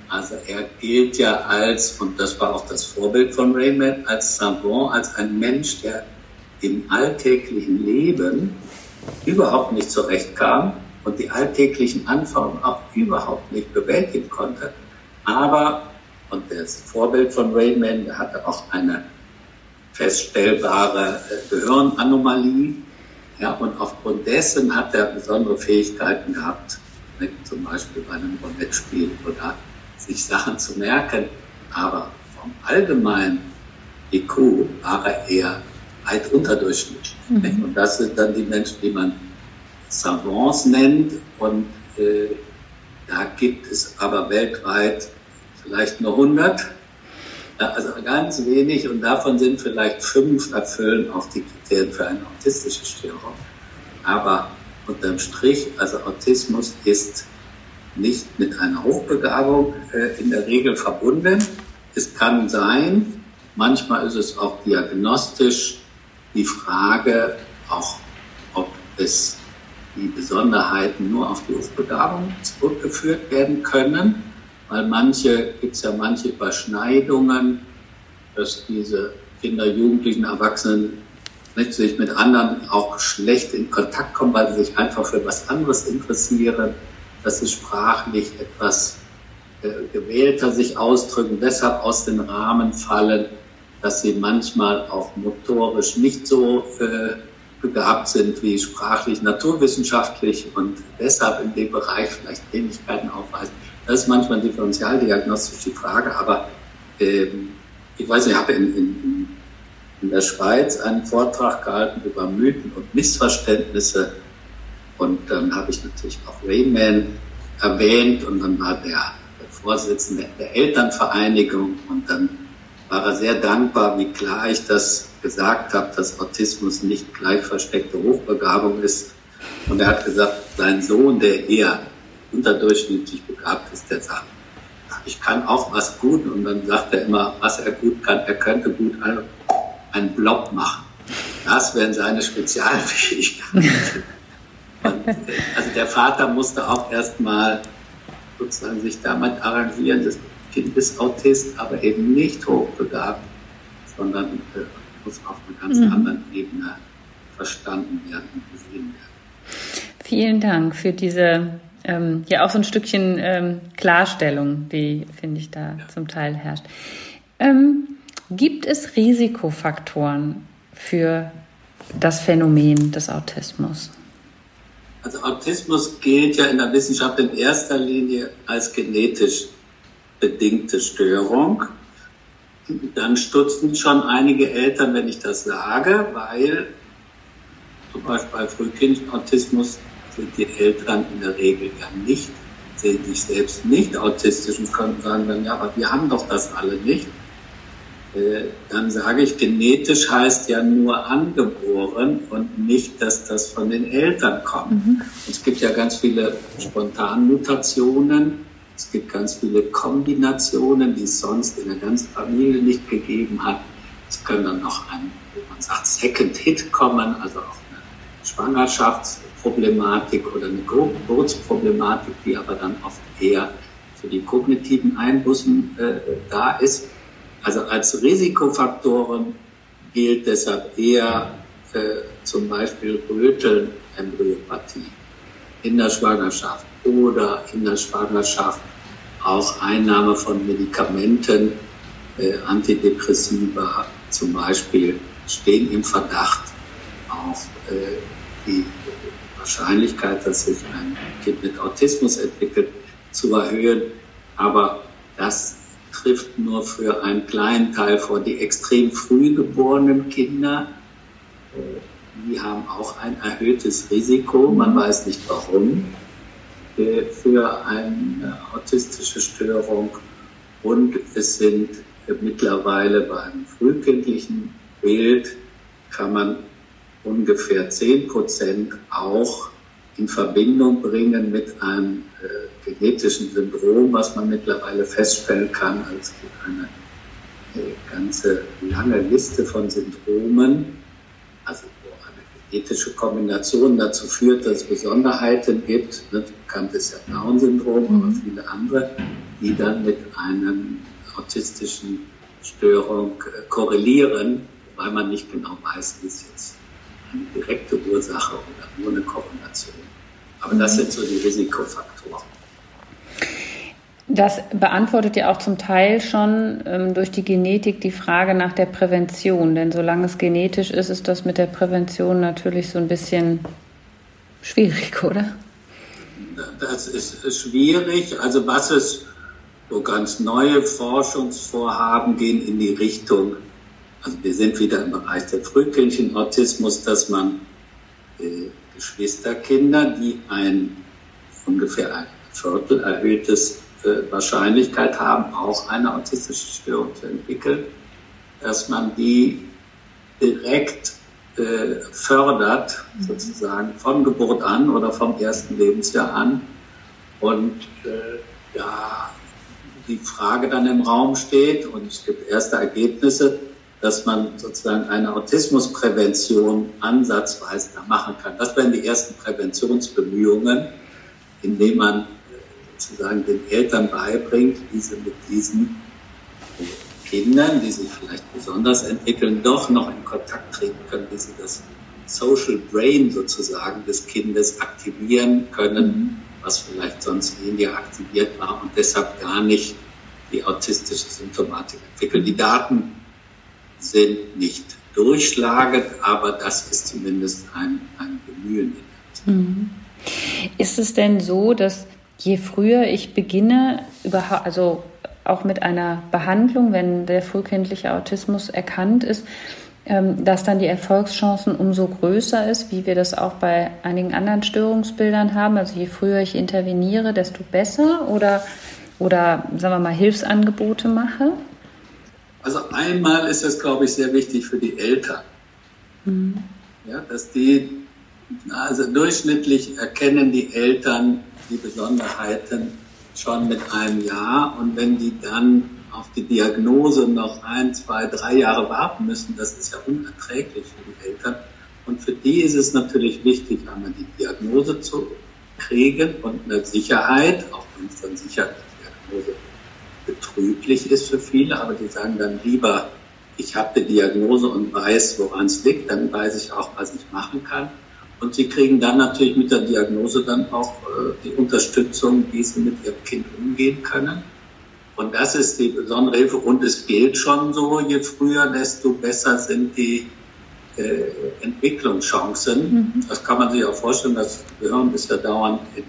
Also er gilt ja als, und das war auch das Vorbild von Raymond, als Savant, als ein Mensch, der im alltäglichen Leben überhaupt nicht zurechtkam und die alltäglichen Anforderungen auch überhaupt nicht bewältigen konnte. Aber, und das Vorbild von Raymond, hatte auch eine feststellbare äh, Gehirnanomalie. Ja, und aufgrund dessen hat er besondere Fähigkeiten gehabt, zum Beispiel bei einem Roulette-Spiel oder sich Sachen zu merken. Aber vom allgemeinen IQ war er eher weit unterdurchschnittlich. Mhm. Und das sind dann die Menschen, die man Savants nennt. Und äh, da gibt es aber weltweit vielleicht nur 100 also ganz wenig und davon sind vielleicht fünf erfüllen auch die Kriterien für eine autistische Störung. Aber unterm Strich, also Autismus ist nicht mit einer Hochbegabung äh, in der Regel verbunden. Es kann sein, manchmal ist es auch diagnostisch die Frage, auch ob es die Besonderheiten nur auf die Hochbegabung zurückgeführt werden können weil manche, gibt es ja manche Überschneidungen, dass diese Kinder, Jugendlichen, Erwachsenen sich mit anderen auch schlecht in Kontakt kommen, weil sie sich einfach für was anderes interessieren, dass sie sprachlich etwas äh, gewählter sich ausdrücken, deshalb aus den Rahmen fallen, dass sie manchmal auch motorisch nicht so äh, begabt sind wie sprachlich, naturwissenschaftlich und deshalb in dem Bereich vielleicht Ähnlichkeiten aufweisen. Das ist manchmal differenzialdiagnostisch die Frage, aber ähm, ich weiß nicht, ich habe in, in, in der Schweiz einen Vortrag gehalten über Mythen und Missverständnisse und dann habe ich natürlich auch Rayman erwähnt und dann war der, der Vorsitzende der Elternvereinigung und dann war er sehr dankbar, wie klar ich das gesagt habe, dass Autismus nicht gleich versteckte Hochbegabung ist. Und er hat gesagt, sein Sohn, der eher unterdurchschnittlich begabt ist, der sagt, ich kann auch was gut und dann sagt er immer, was er gut kann. Er könnte gut einen Blob machen. Das wären seine Spezialfähigkeiten. Und, also der Vater musste auch erstmal sozusagen sich damit arrangieren. Das Kind ist Autist, aber eben nicht hochbegabt, sondern äh, muss auf einer ganz mhm. anderen Ebene verstanden werden und gesehen werden. Vielen Dank für diese ähm, ja auch so ein Stückchen ähm, Klarstellung, die finde ich da ja. zum Teil herrscht. Ähm, gibt es Risikofaktoren für das Phänomen des Autismus? Also Autismus gilt ja in der Wissenschaft in erster Linie als genetisch bedingte Störung. Dann stutzen schon einige Eltern, wenn ich das sage, weil zum Beispiel bei Frühkindautismus sind die Eltern in der Regel ja nicht, sehen sich selbst nicht autistisch und können sagen dann, ja, aber wir haben doch das alle nicht. äh, dann sage ich, genetisch heißt ja nur angeboren und nicht, dass das von den Eltern kommt. Mhm. Es gibt ja ganz viele Spontanmutationen, es gibt ganz viele Kombinationen, die es sonst in der ganzen Familie nicht gegeben hat. Es können dann noch ein, wie man sagt, Second Hit kommen, also auch Schwangerschaftsproblematik oder eine Geburtsproblematik, die aber dann oft eher für die kognitiven Einbußen äh, da ist. Also als Risikofaktoren gilt deshalb eher äh, zum Beispiel Röteln-Embryopathie in der Schwangerschaft oder in der Schwangerschaft auch Einnahme von Medikamenten, äh, Antidepressiva zum Beispiel, stehen im Verdacht auf äh, die Wahrscheinlichkeit, dass sich ein Kind mit Autismus entwickelt, zu erhöhen. Aber das trifft nur für einen kleinen Teil vor. Die extrem früh geborenen Kinder, die haben auch ein erhöhtes Risiko, man weiß nicht warum, äh, für eine autistische Störung. Und es sind mittlerweile beim frühkindlichen Bild kann man ungefähr 10 Prozent auch in Verbindung bringen mit einem äh, genetischen Syndrom, was man mittlerweile feststellen kann. Es gibt eine äh, ganze lange Liste von Syndromen, also wo eine genetische Kombination dazu führt, dass es Besonderheiten gibt. Ne, bekannt ist ja Down-Syndrom, mhm. aber viele andere, die dann mit einer autistischen Störung äh, korrelieren, weil man nicht genau weiß, wie es jetzt eine direkte Ursache oder nur eine Kombination. Aber das sind so die Risikofaktoren. Das beantwortet ja auch zum Teil schon ähm, durch die Genetik die Frage nach der Prävention. Denn solange es genetisch ist, ist das mit der Prävention natürlich so ein bisschen schwierig, oder? Das ist schwierig. Also was es so ganz neue Forschungsvorhaben gehen in die Richtung, also wir sind wieder im Bereich der frühkindlichen Autismus, dass man äh, Geschwisterkinder, die ein ungefähr ein Viertel erhöhtes äh, Wahrscheinlichkeit haben, auch eine autistische Störung zu entwickeln, dass man die direkt äh, fördert, mhm. sozusagen von Geburt an oder vom ersten Lebensjahr an. Und äh, ja, die Frage dann im Raum steht und es gibt erste Ergebnisse, dass man sozusagen eine Autismusprävention ansatzweise da machen kann. Das wären die ersten Präventionsbemühungen, indem man äh, sozusagen den Eltern beibringt, wie sie mit diesen äh, Kindern, die sich vielleicht besonders entwickeln, doch noch in Kontakt treten können, wie sie das Social Brain sozusagen des Kindes aktivieren können, mhm. was vielleicht sonst weniger aktiviert war und deshalb gar nicht die autistische Symptomatik entwickelt. Die Daten sind nicht durchschlagend, aber das ist zumindest ein, ein Bemühen. Mhm. Ist es denn so, dass je früher ich beginne, also auch mit einer Behandlung, wenn der frühkindliche Autismus erkannt ist, ähm, dass dann die Erfolgschancen umso größer ist, wie wir das auch bei einigen anderen Störungsbildern haben. Also je früher ich interveniere, desto besser oder, oder sagen wir mal Hilfsangebote mache? Also einmal ist es, glaube ich, sehr wichtig für die Eltern, mhm. ja, dass die, also durchschnittlich erkennen die Eltern die Besonderheiten schon mit einem Jahr und wenn die dann auf die Diagnose noch ein, zwei, drei Jahre warten müssen, das ist ja unerträglich für die Eltern. Und für die ist es natürlich wichtig, einmal die Diagnose zu kriegen und eine Sicherheit, auch wenn es dann sicher die Diagnose betrüblich ist für viele, aber die sagen dann lieber, ich habe die Diagnose und weiß, woran es liegt, dann weiß ich auch, was ich machen kann. Und sie kriegen dann natürlich mit der Diagnose dann auch äh, die Unterstützung, wie sie mit ihrem Kind umgehen können. Und das ist die besondere Hilfe. Und es gilt schon so, je früher, desto besser sind die äh, Entwicklungschancen. Mhm. Das kann man sich auch vorstellen, das Gehirn ist ja dauernd in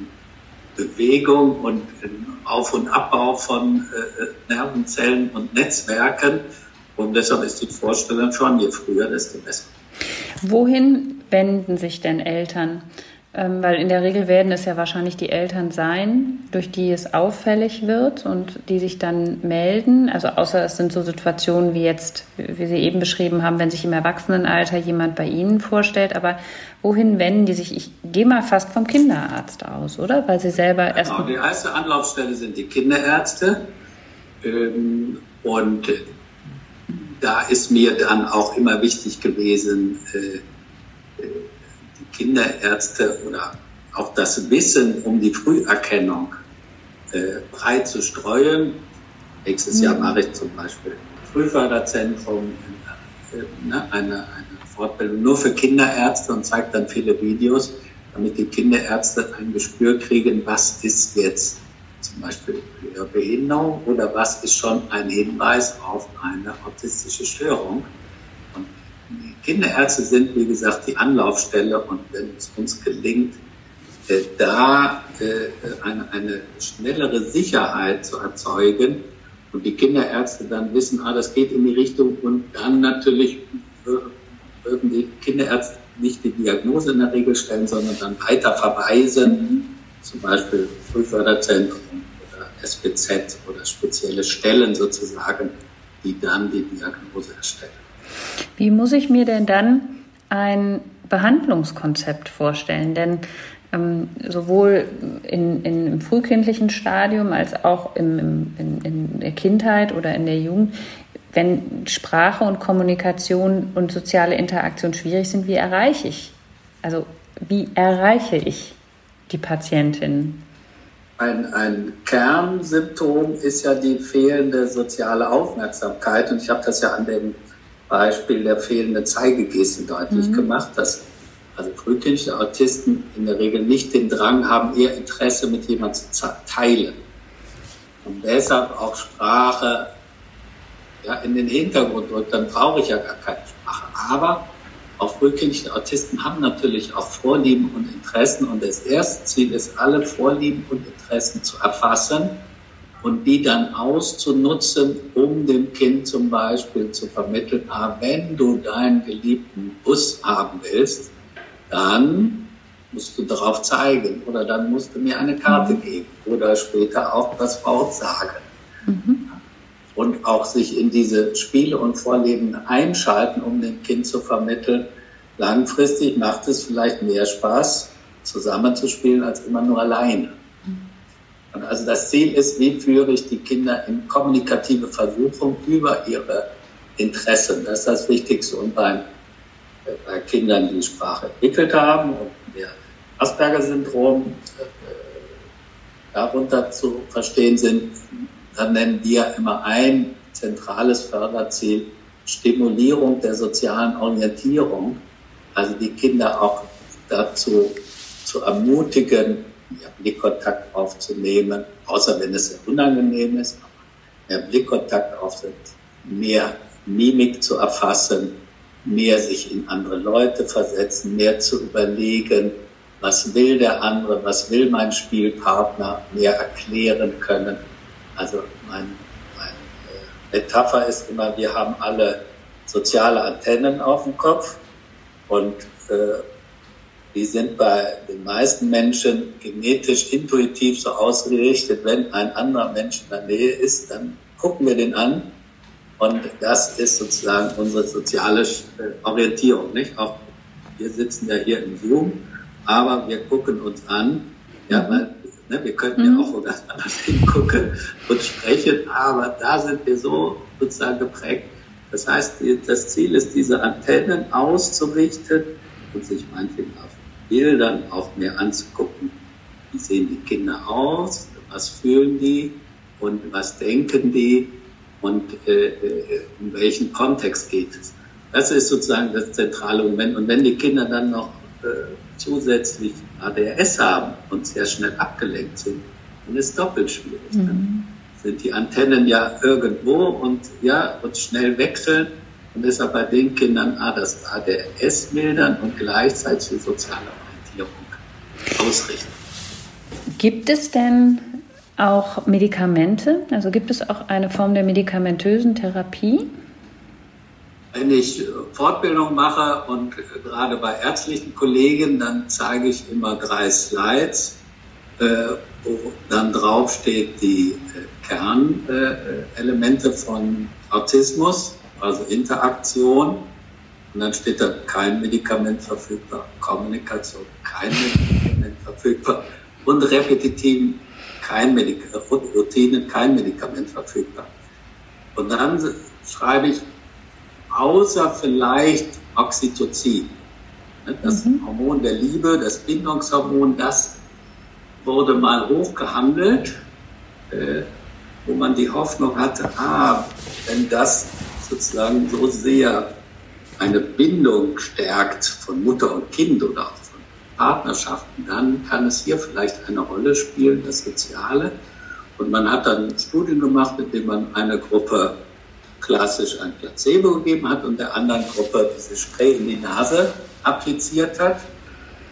Bewegung und Auf- und Abbau von äh, Nervenzellen und Netzwerken. Und deshalb ist die Vorstellung schon, je früher, desto besser. Wohin wenden sich denn Eltern, Ähm, weil in der Regel werden es ja wahrscheinlich die Eltern sein, durch die es auffällig wird und die sich dann melden. Also außer es sind so Situationen wie jetzt, wie Sie eben beschrieben haben, wenn sich im Erwachsenenalter jemand bei Ihnen vorstellt. Aber wohin wenden die sich? Ich gehe mal fast vom Kinderarzt aus, oder? Weil Sie selber erst. Genau, die erste Anlaufstelle sind die Kinderärzte. Ähm, und da ist mir dann auch immer wichtig gewesen, äh, Kinderärzte oder auch das Wissen um die Früherkennung äh, breit zu streuen. Nächstes mhm. Jahr mache ich zum Beispiel Frühförderzentrum, äh, ne, eine, eine Fortbildung nur für Kinderärzte und zeige dann viele Videos, damit die Kinderärzte ein Gespür kriegen, was ist jetzt zum Beispiel Behinderung oder was ist schon ein Hinweis auf eine autistische Störung. Kinderärzte sind, wie gesagt, die Anlaufstelle und wenn es uns gelingt, äh, da äh, eine, eine schnellere Sicherheit zu erzeugen und die Kinderärzte dann wissen, ah, das geht in die Richtung und dann natürlich würden die Kinderärzte nicht die Diagnose in der Regel stellen, sondern dann weiter verweisen, mhm. zum Beispiel Frühförderzentrum oder SPZ oder spezielle Stellen sozusagen, die dann die Diagnose erstellen. Wie muss ich mir denn dann ein Behandlungskonzept vorstellen? Denn ähm, sowohl in, in, im frühkindlichen Stadium als auch im, im, in, in der Kindheit oder in der Jugend, wenn Sprache und Kommunikation und soziale Interaktion schwierig sind, wie erreiche ich? Also wie erreiche ich die Patientin? Ein, ein Kernsymptom ist ja die fehlende soziale Aufmerksamkeit. Und ich habe das ja an dem Beispiel der fehlenden Zeigegeste deutlich mhm. gemacht, dass also frühkindliche Autisten in der Regel nicht den Drang haben, ihr Interesse mit jemandem zu teilen. Und deshalb auch Sprache ja, in den Hintergrund drückt, dann brauche ich ja gar keine Sprache. Aber auch frühkindliche Autisten haben natürlich auch Vorlieben und Interessen und das erste Ziel ist, alle Vorlieben und Interessen zu erfassen und die dann auszunutzen, um dem Kind zum Beispiel zu vermitteln, ah, wenn du deinen geliebten Bus haben willst, dann musst du darauf zeigen oder dann musst du mir eine Karte mhm. geben oder später auch das Wort sagen. Mhm. Und auch sich in diese Spiele und Vorleben einschalten, um dem Kind zu vermitteln, langfristig macht es vielleicht mehr Spaß, zusammenzuspielen, als immer nur alleine. Also das Ziel ist, wie führe ich die Kinder in kommunikative Versuchung über ihre Interessen. Das ist das Wichtigste. Und bei, äh, bei Kindern, die Sprache entwickelt haben und der Asperger-Syndrom äh, darunter zu verstehen sind, dann nennen wir immer ein zentrales Förderziel Stimulierung der sozialen Orientierung. Also die Kinder auch dazu zu ermutigen, ja, Blickkontakt aufzunehmen, außer wenn es sehr unangenehm ist, mehr Blickkontakt aufsetzt, mehr Mimik zu erfassen, mehr sich in andere Leute versetzen, mehr zu überlegen, was will der andere, was will mein Spielpartner, mehr erklären können. Also mein, mein äh, Metapher ist immer, wir haben alle soziale Antennen auf dem Kopf und äh, die sind bei den meisten Menschen genetisch intuitiv so ausgerichtet, wenn ein anderer Mensch in der Nähe ist, dann gucken wir den an. Und das ist sozusagen unsere soziale äh, Orientierung, nicht? Auch wir sitzen ja hier im Zoom, aber wir gucken uns an. Ja, weil, ne, wir könnten ja mhm. auch ganz anders hingucken und sprechen, aber da sind wir so sozusagen geprägt. Das heißt, das Ziel ist, diese Antennen auszurichten und sich meinetwegen auf Bildern auch mehr anzugucken. Wie sehen die Kinder aus? Was fühlen die? Und was denken die? Und äh, äh, in welchen Kontext geht es? Das ist sozusagen das zentrale Moment. Und wenn die Kinder dann noch äh, zusätzlich ADHS haben und sehr schnell abgelenkt sind, dann ist es doppelt schwierig. Mhm. Dann sind die Antennen ja irgendwo und ja, und schnell wechseln und deshalb bei den Kindern ah, das ADS mildern und gleichzeitig die soziale Orientierung ausrichten. Gibt es denn auch Medikamente? Also gibt es auch eine Form der medikamentösen Therapie? wenn ich Fortbildung mache und gerade bei ärztlichen Kollegen, dann zeige ich immer drei Slides, wo dann drauf steht die Kernelemente von Autismus, also Interaktion. Und dann steht da kein Medikament verfügbar, Kommunikation, kein Medikament verfügbar und repetitiv kein Medik Routinen, kein Medikament verfügbar. Und dann schreibe ich außer vielleicht Oxytocin, ne, das mhm. Hormon der Liebe, das Bindungshormon, das wurde mal hochgehandelt, äh, wo man die Hoffnung hatte, ah, wenn das sozusagen so sehr eine Bindung stärkt von Mutter und Kind oder auch von Partnerschaften, dann kann es hier vielleicht eine Rolle spielen, das Soziale. Und man hat dann Studien gemacht, indem man einer Gruppe klassisch ein Placebo gegeben hat und der anderen Gruppe diese Spray in die Nase appliziert hat.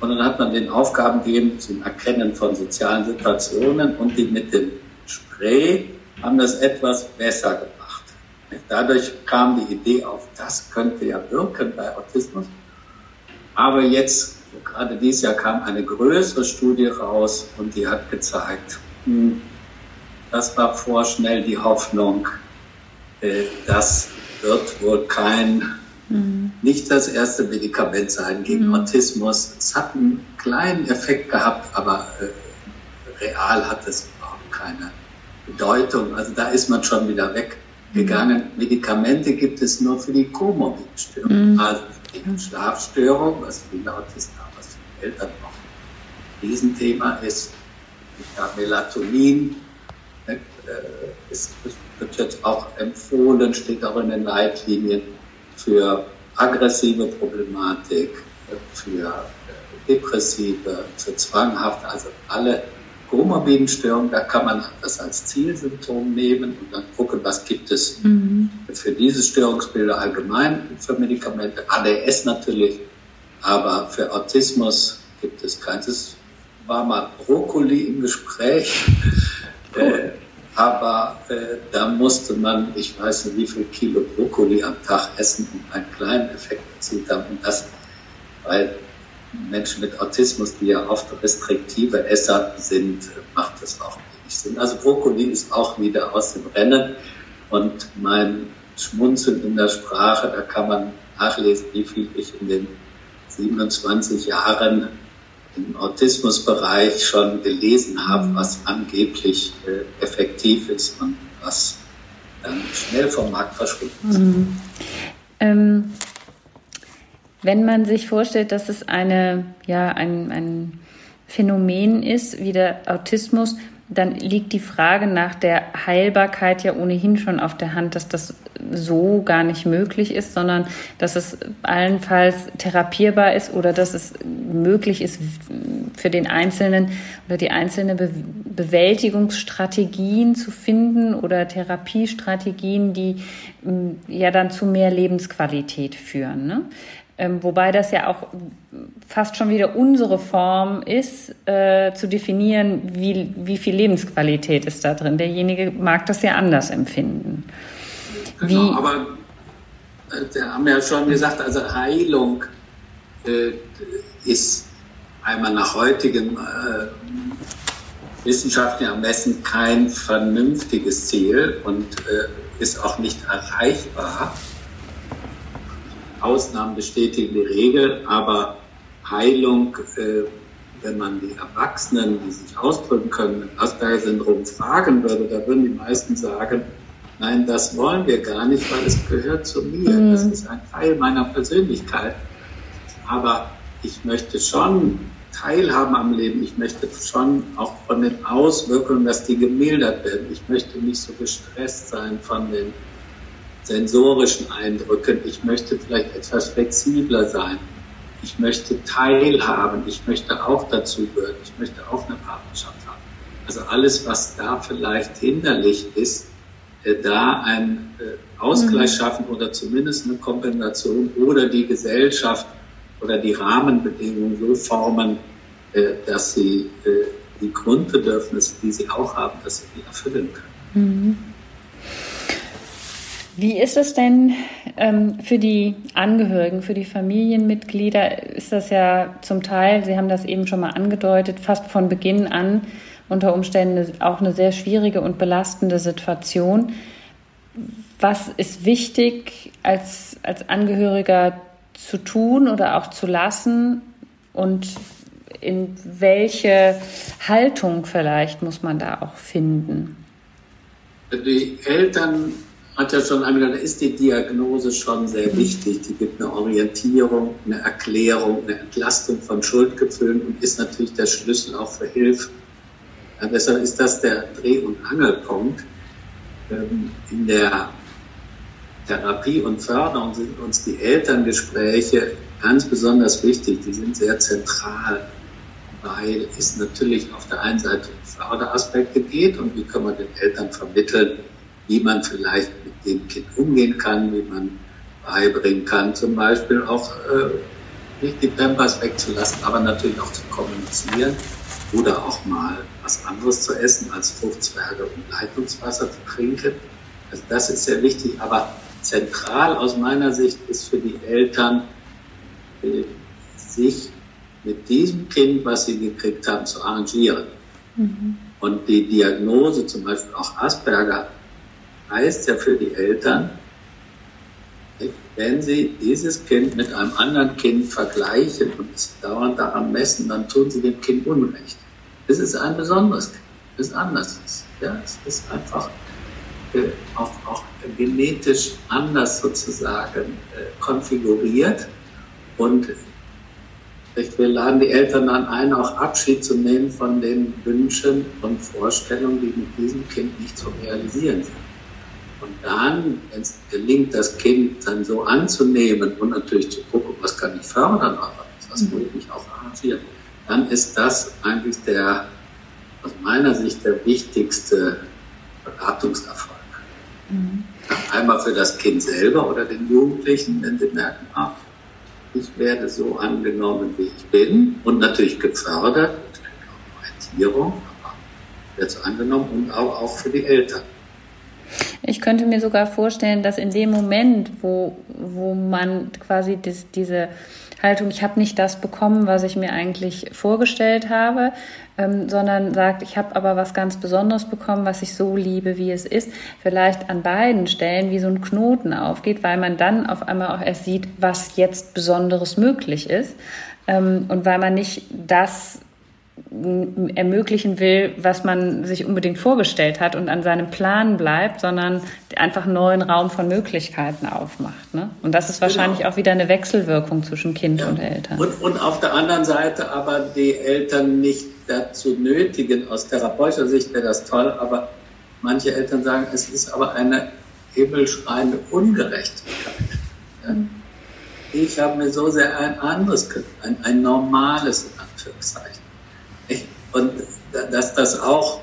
Und dann hat man den Aufgaben gegeben zum Erkennen von sozialen Situationen und die mit dem Spray haben das etwas besser gemacht. Dadurch kam die Idee auf, das könnte ja wirken bei Autismus. Aber jetzt, gerade dieses Jahr kam eine größere Studie raus und die hat gezeigt, hm, das war vorschnell die Hoffnung, äh, das wird wohl kein, mhm. nicht das erste Medikament sein gegen mhm. Autismus. Es hat einen kleinen Effekt gehabt, aber äh, real hat es überhaupt keine Bedeutung. Also da ist man schon wieder weg gegangen. Medikamente gibt es nur für die komorbiden Störungen, mhm. also die Schlafstörung, was viele Autisten haben, was für Eltern auch ein Riesenthema ist. Ja, Melatonin ne, äh, ist, wird jetzt auch empfohlen, steht auch in den Leitlinien für aggressive Problematik, für äh, depressive, für zwanghafte, also alle komorbiden Störungen, da kann man das als Zielsymptom nehmen und dann gucken, was gibt es mhm. für diese Störungsbilder allgemein für Medikamente. ADS natürlich, aber für Autismus gibt es keins. Es war mal Brokkoli im Gespräch, cool. äh, aber äh, da musste man, ich weiß nicht, wie viel Kilo Brokkoli am Tag essen, um einen kleinen Effekt erzielt haben. Und das, weil Menschen mit Autismus, die ja oft restriktive Esser sind, macht das auch wenig Sinn. Also Brokkoli ist auch wieder aus dem Rennen und mein Schmunzeln in der Sprache, da kann man nachlesen, wie viel ich in den 27 Jahren im Autismusbereich schon gelesen habe, mhm. was angeblich äh, effektiv ist und was dann schnell vom Markt verschwindet. Mhm. Ähm wenn man sich vorstellt, dass es eine, ja, ein, ein Phänomen ist wie der Autismus, dann liegt die Frage nach der Heilbarkeit ja ohnehin schon auf der Hand, dass das so gar nicht möglich ist, sondern dass es allenfalls therapierbar ist oder dass es möglich ist für den Einzelnen oder die einzelne Be Bewältigungsstrategien zu finden oder Therapiestrategien, die ja dann zu mehr Lebensqualität führen. Ne? Ähm, wobei das ja auch fast schon wieder unsere Form ist, äh, zu definieren, wie, wie viel Lebensqualität ist da drin. Derjenige mag das ja anders empfinden. Genau, aber äh, wir haben ja schon gesagt, also Heilung äh, ist einmal nach heutigen äh, wissenschaftlichen Ermessen kein vernünftiges Ziel und äh, ist auch nicht erreichbar. Ausnahmen bestätigen die Regel, aber Heilung, äh, wenn man die Erwachsenen, die sich ausdrücken können, mit Asperger-Syndrom fragen würde, da würden die meisten sagen, nein, das wollen wir gar nicht, weil es gehört zu mir. Mhm. Das ist ein Teil meiner Persönlichkeit. Aber ich möchte schon teilhaben am Leben. Ich möchte schon auch von den Auswirkungen, dass die gemildert werden. Ich möchte nicht so gestresst sein von den sensorischen Eindrücken. Ich möchte vielleicht etwas flexibler sein. Ich möchte teilhaben. Ich möchte auch dazu gehören. Ich möchte auch eine Partnerschaft haben. Also alles, was da vielleicht hinderlich ist, äh, da ein äh, Ausgleich mhm. schaffen oder zumindest eine Kompensation oder die Gesellschaft oder die Rahmenbedingungen so formen, äh, dass sie die Grundbedürfnisse, die sie auch haben, dass sie die erfüllen können. Mhm. Wie ist es denn ähm, für die Angehörigen, für die Familienmitglieder? Ist das ja zum Teil, Sie haben das eben schon mal angedeutet, fast von Beginn an unter Umständen auch eine sehr schwierige und belastende Situation. Was ist wichtig als, als Angehöriger zu tun oder auch zu lassen und in welche Haltung vielleicht muss man da auch finden? Die Eltern hat ja schon einmal, da ist die Diagnose schon sehr mhm. wichtig. Die gibt eine Orientierung, eine Erklärung, eine Entlastung von Schuldgefühlen und ist natürlich der Schlüssel auch für Hilfe. Ja, deshalb ist das der Dreh- und Angelpunkt. Ähm, in der Therapie und Förderung sind uns die Elterngespräche ganz besonders wichtig. Die sind sehr zentral, weil es natürlich auf der einen Seite um Förderaspekte geht und wie kann man den Eltern vermitteln, wie man vielleicht mit dem Kind umgehen kann, wie man beibringen kann, zum Beispiel auch äh, nicht die Pampers wegzulassen, aber natürlich auch zu kommunizieren oder auch mal was anderes zu essen als Fruchtzwerge und Leitungswasser zu trinken. Also das ist sehr wichtig, aber zentral aus meiner Sicht ist für die Eltern, äh, sich mit diesem Kind, was sie gekriegt haben, zu arrangieren. Mhm. Und die Diagnose, zum Beispiel auch Asperger, heißt ja für die Eltern, wenn sie dieses Kind mit einem anderen Kind vergleichen und es dauernd daran messen, dann tun sie dem Kind Unrecht. Es ist ein besonderes Kind, es anders ist. Ja, es ist einfach äh, auch, auch genetisch anders sozusagen äh, konfiguriert und wir laden die Eltern dann ein, auch Abschied zu nehmen von den Wünschen und Vorstellungen, die mit diesem Kind nicht zu realisieren sind. Und dann, wenn es gelingt, das Kind dann so anzunehmen und natürlich zu gucken, was kann ich fördern, aber was muss ich mich auch arrangieren, dann ist das eigentlich der, aus meiner Sicht, der wichtigste Beratungserfolg. Mhm. Einmal für das Kind selber oder den Jugendlichen, wenn sie merken, ah, ich werde so angenommen, wie ich bin und natürlich gefördert, Orientierung, aber wird so angenommen und auch, auch für die Eltern. Ich könnte mir sogar vorstellen, dass in dem Moment, wo, wo man quasi das, diese Haltung, ich habe nicht das bekommen, was ich mir eigentlich vorgestellt habe, ähm, sondern sagt, ich habe aber was ganz Besonderes bekommen, was ich so liebe, wie es ist, vielleicht an beiden Stellen wie so ein Knoten aufgeht, weil man dann auf einmal auch erst sieht, was jetzt Besonderes möglich ist ähm, und weil man nicht das ermöglichen will, was man sich unbedingt vorgestellt hat und an seinem Plan bleibt, sondern einfach einen neuen Raum von Möglichkeiten aufmacht. Ne? Und das ist wahrscheinlich genau. auch wieder eine Wechselwirkung zwischen Kind ja. und Eltern. Und, und auf der anderen Seite aber die Eltern nicht dazu nötigen, aus therapeutischer Sicht wäre das toll, aber manche Eltern sagen, es ist aber eine himmelschreiende Ungerechtigkeit. Ja? Mhm. Ich habe mir so sehr ein anderes, ein, ein normales, in Anführungszeichen, und dass das auch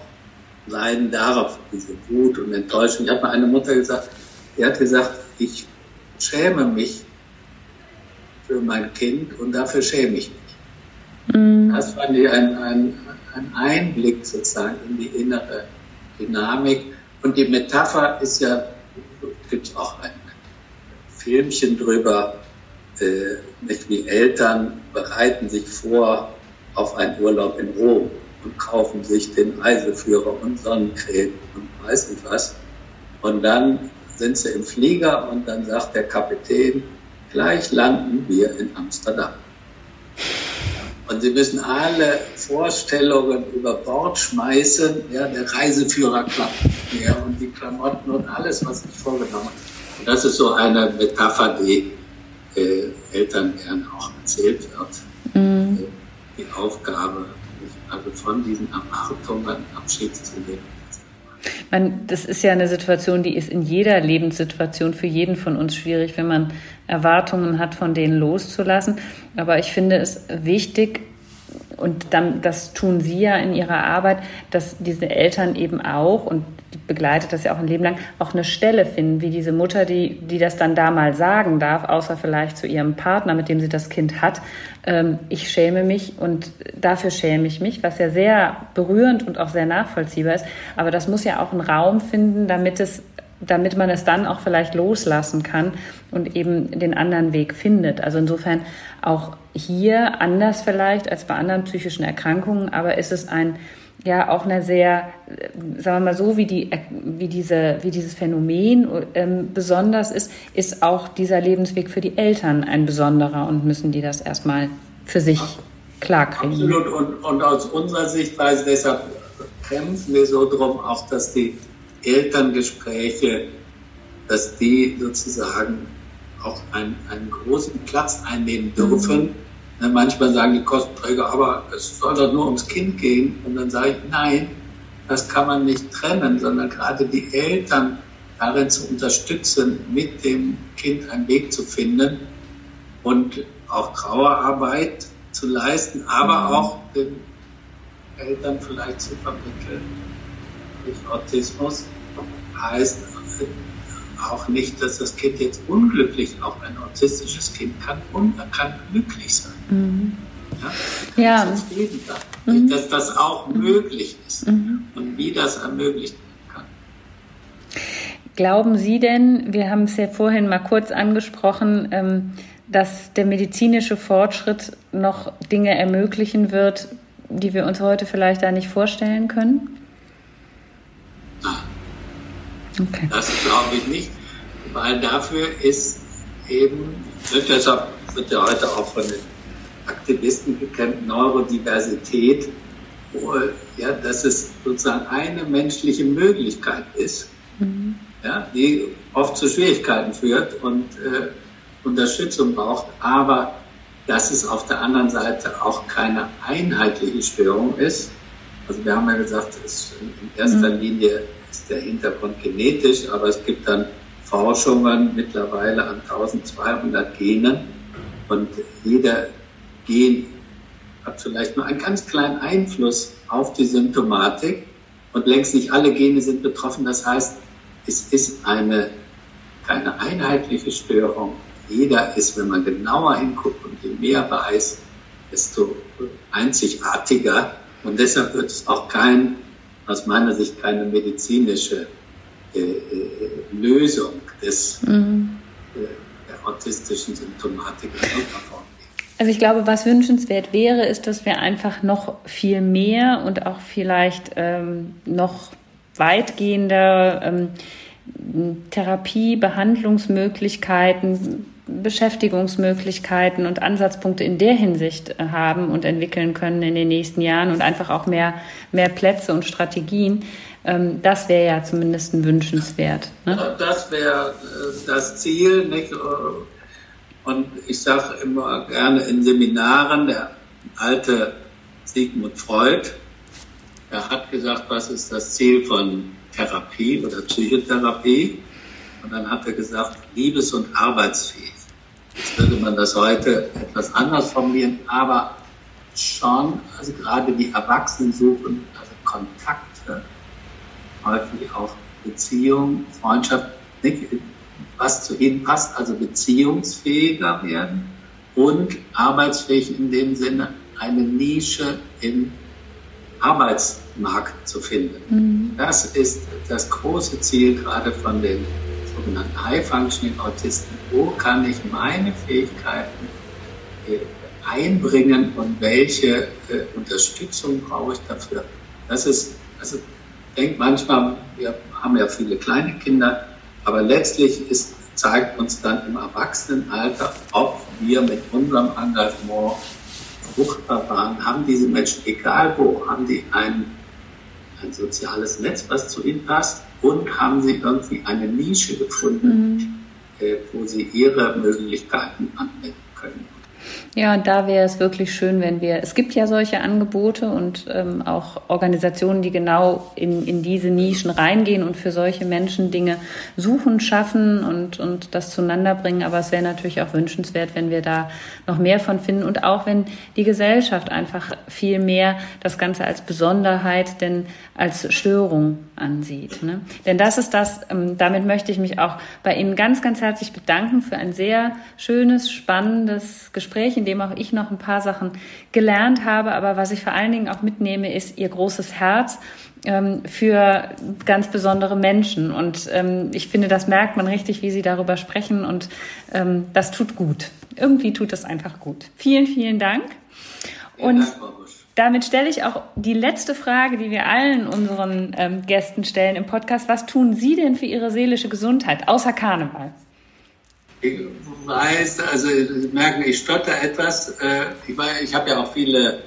leiden darf, diese Wut und Enttäuschung. Ich habe mal eine Mutter gesagt, die hat gesagt, ich schäme mich für mein Kind und dafür schäme ich mich. Mhm. Das fand ich ein, ein, ein Einblick sozusagen in die innere Dynamik. Und die Metapher ist ja, gibt es auch ein Filmchen drüber, äh, nicht wie Eltern bereiten sich vor auf einen Urlaub in Rom und kaufen sich den Reiseführer und Sonnencreme und weiß nicht was. Und dann sind sie im Flieger und dann sagt der Kapitän, gleich landen wir in Amsterdam. Und sie müssen alle Vorstellungen über Bord schmeißen. Ja, der Reiseführer klappt nicht mehr und die Klamotten und alles, was sich vorgenommen hat. Und das ist so eine Metapher, die äh, Eltern gerne auch erzählt wird. Mhm die Aufgabe, also von diesen Erwartungen Abschied zu nehmen. Man, das ist ja eine Situation, die ist in jeder Lebenssituation für jeden von uns schwierig, wenn man Erwartungen hat, von denen loszulassen. Aber ich finde es wichtig, und dann, das tun Sie ja in Ihrer Arbeit, dass diese Eltern eben auch, und begleitet das ja auch ein Leben lang, auch eine Stelle finden, wie diese Mutter, die, die das dann da mal sagen darf, außer vielleicht zu ihrem Partner, mit dem sie das Kind hat. Ähm, ich schäme mich und dafür schäme ich mich, was ja sehr berührend und auch sehr nachvollziehbar ist. Aber das muss ja auch einen Raum finden, damit es damit man es dann auch vielleicht loslassen kann und eben den anderen Weg findet. Also insofern auch hier anders vielleicht als bei anderen psychischen Erkrankungen, aber ist es ein ja auch eine sehr, sagen wir mal so, wie, die, wie, diese, wie dieses Phänomen ähm, besonders ist, ist auch dieser Lebensweg für die Eltern ein besonderer und müssen die das erstmal für sich klarkriegen. Absolut. Und, und aus unserer Sichtweise, deshalb kämpfen wir so drum, auch dass die Elterngespräche, dass die sozusagen auch einen, einen großen Platz einnehmen dürfen. Mhm manchmal sagen die Kostenträger, aber es soll doch nur ums Kind gehen. Und dann sage ich, nein, das kann man nicht trennen, sondern gerade die Eltern darin zu unterstützen, mit dem Kind einen Weg zu finden und auch Trauerarbeit zu leisten, aber mhm. auch den Eltern vielleicht zu vermitteln. Durch Autismus heißt auch nicht, dass das Kind jetzt unglücklich, auch ein autistisches Kind kann, kann glücklich sein. Mhm. Ja, ja. Das mhm. dass das auch möglich ist mhm. und wie das ermöglicht werden kann. Glauben Sie denn, wir haben es ja vorhin mal kurz angesprochen, ähm, dass der medizinische Fortschritt noch Dinge ermöglichen wird, die wir uns heute vielleicht da nicht vorstellen können? Okay. Das glaube ich nicht, weil dafür ist eben, deshalb wird ja heute auch von den Aktivisten gekämpft, Neurodiversität, wo, ja, dass es sozusagen eine menschliche Möglichkeit ist, mhm. ja, die oft zu Schwierigkeiten führt und äh, Unterstützung braucht, aber dass es auf der anderen Seite auch keine einheitliche Störung ist. Also wir haben ja gesagt, es in erster mhm. Linie ist der Hintergrund genetisch, aber es gibt dann Forschungen mittlerweile an 1200 Genen und jeder Gen hat vielleicht nur einen ganz kleinen Einfluss auf die Symptomatik und längst nicht alle Gene sind betroffen. Das heißt, es ist eine, keine einheitliche Störung. Jeder ist, wenn man genauer hinguckt und je mehr weiß, desto einzigartiger. Und deshalb wird es auch kein aus meiner Sicht keine medizinische Lösung des, mhm. äh, der autistischen Symptomatik also ich glaube, was wünschenswert wäre, ist, dass wir einfach noch viel mehr und auch vielleicht ähm, noch weitgehender ähm, Therapie, Behandlungsmöglichkeiten, Beschäftigungsmöglichkeiten und Ansatzpunkte in der Hinsicht äh, haben und entwickeln können in den nächsten Jahren und einfach auch mehr, mehr Plätze und Strategien. Ähm, das wäre ja zumindest wünschenswert. Ne? Das wäre äh, das Ziel. Nicht? Und ich sage immer gerne in Seminaren, der alte Sigmund Freud, er hat gesagt, was ist das Ziel von Therapie oder Psychotherapie? Und dann hat er gesagt, liebes- und arbeitsfähig. Jetzt würde man das heute etwas anders formulieren, aber schon, also gerade die Erwachsenen suchen also Kontakte, häufig auch Beziehung, Freundschaft, was zu ihnen passt, also beziehungsfähiger werden und arbeitsfähig in dem Sinne, eine Nische im Arbeitsmarkt zu finden. Mhm. Das ist das große Ziel gerade von den sogenannten High-Functioning-Autisten, wo kann ich meine Fähigkeiten äh, einbringen und welche äh, Unterstützung brauche ich dafür. Das ist, also ich denke manchmal, wir haben ja viele kleine Kinder, aber letztlich ist, zeigt uns dann im Erwachsenenalter, ob wir mit unserem Engagement fruchtbar waren, haben diese Menschen, egal wo, haben die ein, ein soziales Netz, was zu ihnen passt, und haben sie irgendwie eine Nische gefunden, mhm. äh, wo sie ihre Möglichkeiten anwenden können. Ja, und da wäre es wirklich schön, wenn wir, es gibt ja solche Angebote und ähm, auch Organisationen, die genau in, in diese Nischen reingehen und für solche Menschen Dinge suchen, schaffen und, und das zueinander bringen. Aber es wäre natürlich auch wünschenswert, wenn wir da noch mehr von finden und auch wenn die Gesellschaft einfach viel mehr das Ganze als Besonderheit denn als Störung ansieht. Ne? Denn das ist das, ähm, damit möchte ich mich auch bei Ihnen ganz, ganz herzlich bedanken für ein sehr schönes, spannendes Gespräch, in dem auch ich noch ein paar Sachen gelernt habe. Aber was ich vor allen Dingen auch mitnehme, ist ihr großes Herz ähm, für ganz besondere Menschen. Und ähm, ich finde, das merkt man richtig, wie Sie darüber sprechen. Und ähm, das tut gut. Irgendwie tut es einfach gut. Vielen, vielen Dank. Und damit stelle ich auch die letzte Frage, die wir allen unseren ähm, Gästen stellen im Podcast. Was tun Sie denn für Ihre seelische Gesundheit, außer Karneval? Ich weiß, also Sie merken, ich stotter etwas. Äh, ich, ich habe ja auch viele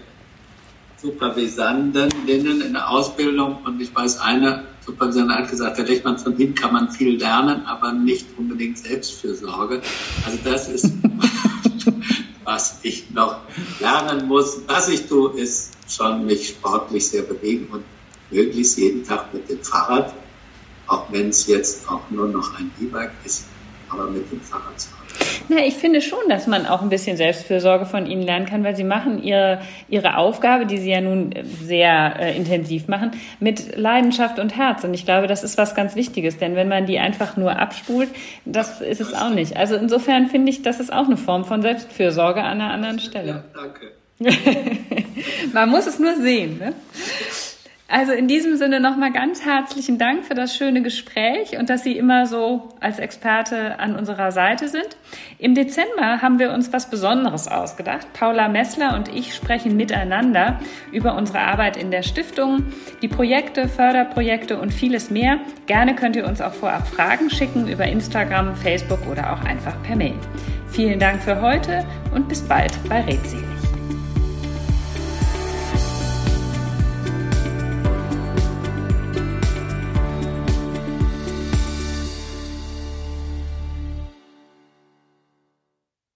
Supervisandinnen in der Ausbildung und ich weiß, eine Supervisantin hat gesagt, Herr Lechmann, von Ihnen kann man viel lernen, aber nicht unbedingt Selbstfürsorge. Also das ist, was ich noch lernen muss. Was ich tue, ist schon mich sportlich sehr bewegen und möglichst jeden Tag mit dem Fahrrad, auch wenn es jetzt auch nur noch ein E-Bike ist, aber mit dem Fahrrad zu fahren. Na, ich finde schon, dass man auch ein bisschen Selbstfürsorge von ihnen lernen kann, weil sie machen ihre, ihre Aufgabe, die sie ja nun sehr äh, intensiv machen, mit Leidenschaft und Herz. Und ich glaube, das ist was ganz Wichtiges, denn wenn man die einfach nur abspult, das ist es auch nicht. Also insofern finde ich, das ist auch eine Form von Selbstfürsorge an einer anderen Stelle. Ja, danke. man muss es nur sehen. Ne? Also in diesem Sinne nochmal ganz herzlichen Dank für das schöne Gespräch und dass Sie immer so als Experte an unserer Seite sind. Im Dezember haben wir uns was Besonderes ausgedacht. Paula Messler und ich sprechen miteinander über unsere Arbeit in der Stiftung, die Projekte, Förderprojekte und vieles mehr. Gerne könnt ihr uns auch vorab Fragen schicken über Instagram, Facebook oder auch einfach per Mail. Vielen Dank für heute und bis bald bei Redselig.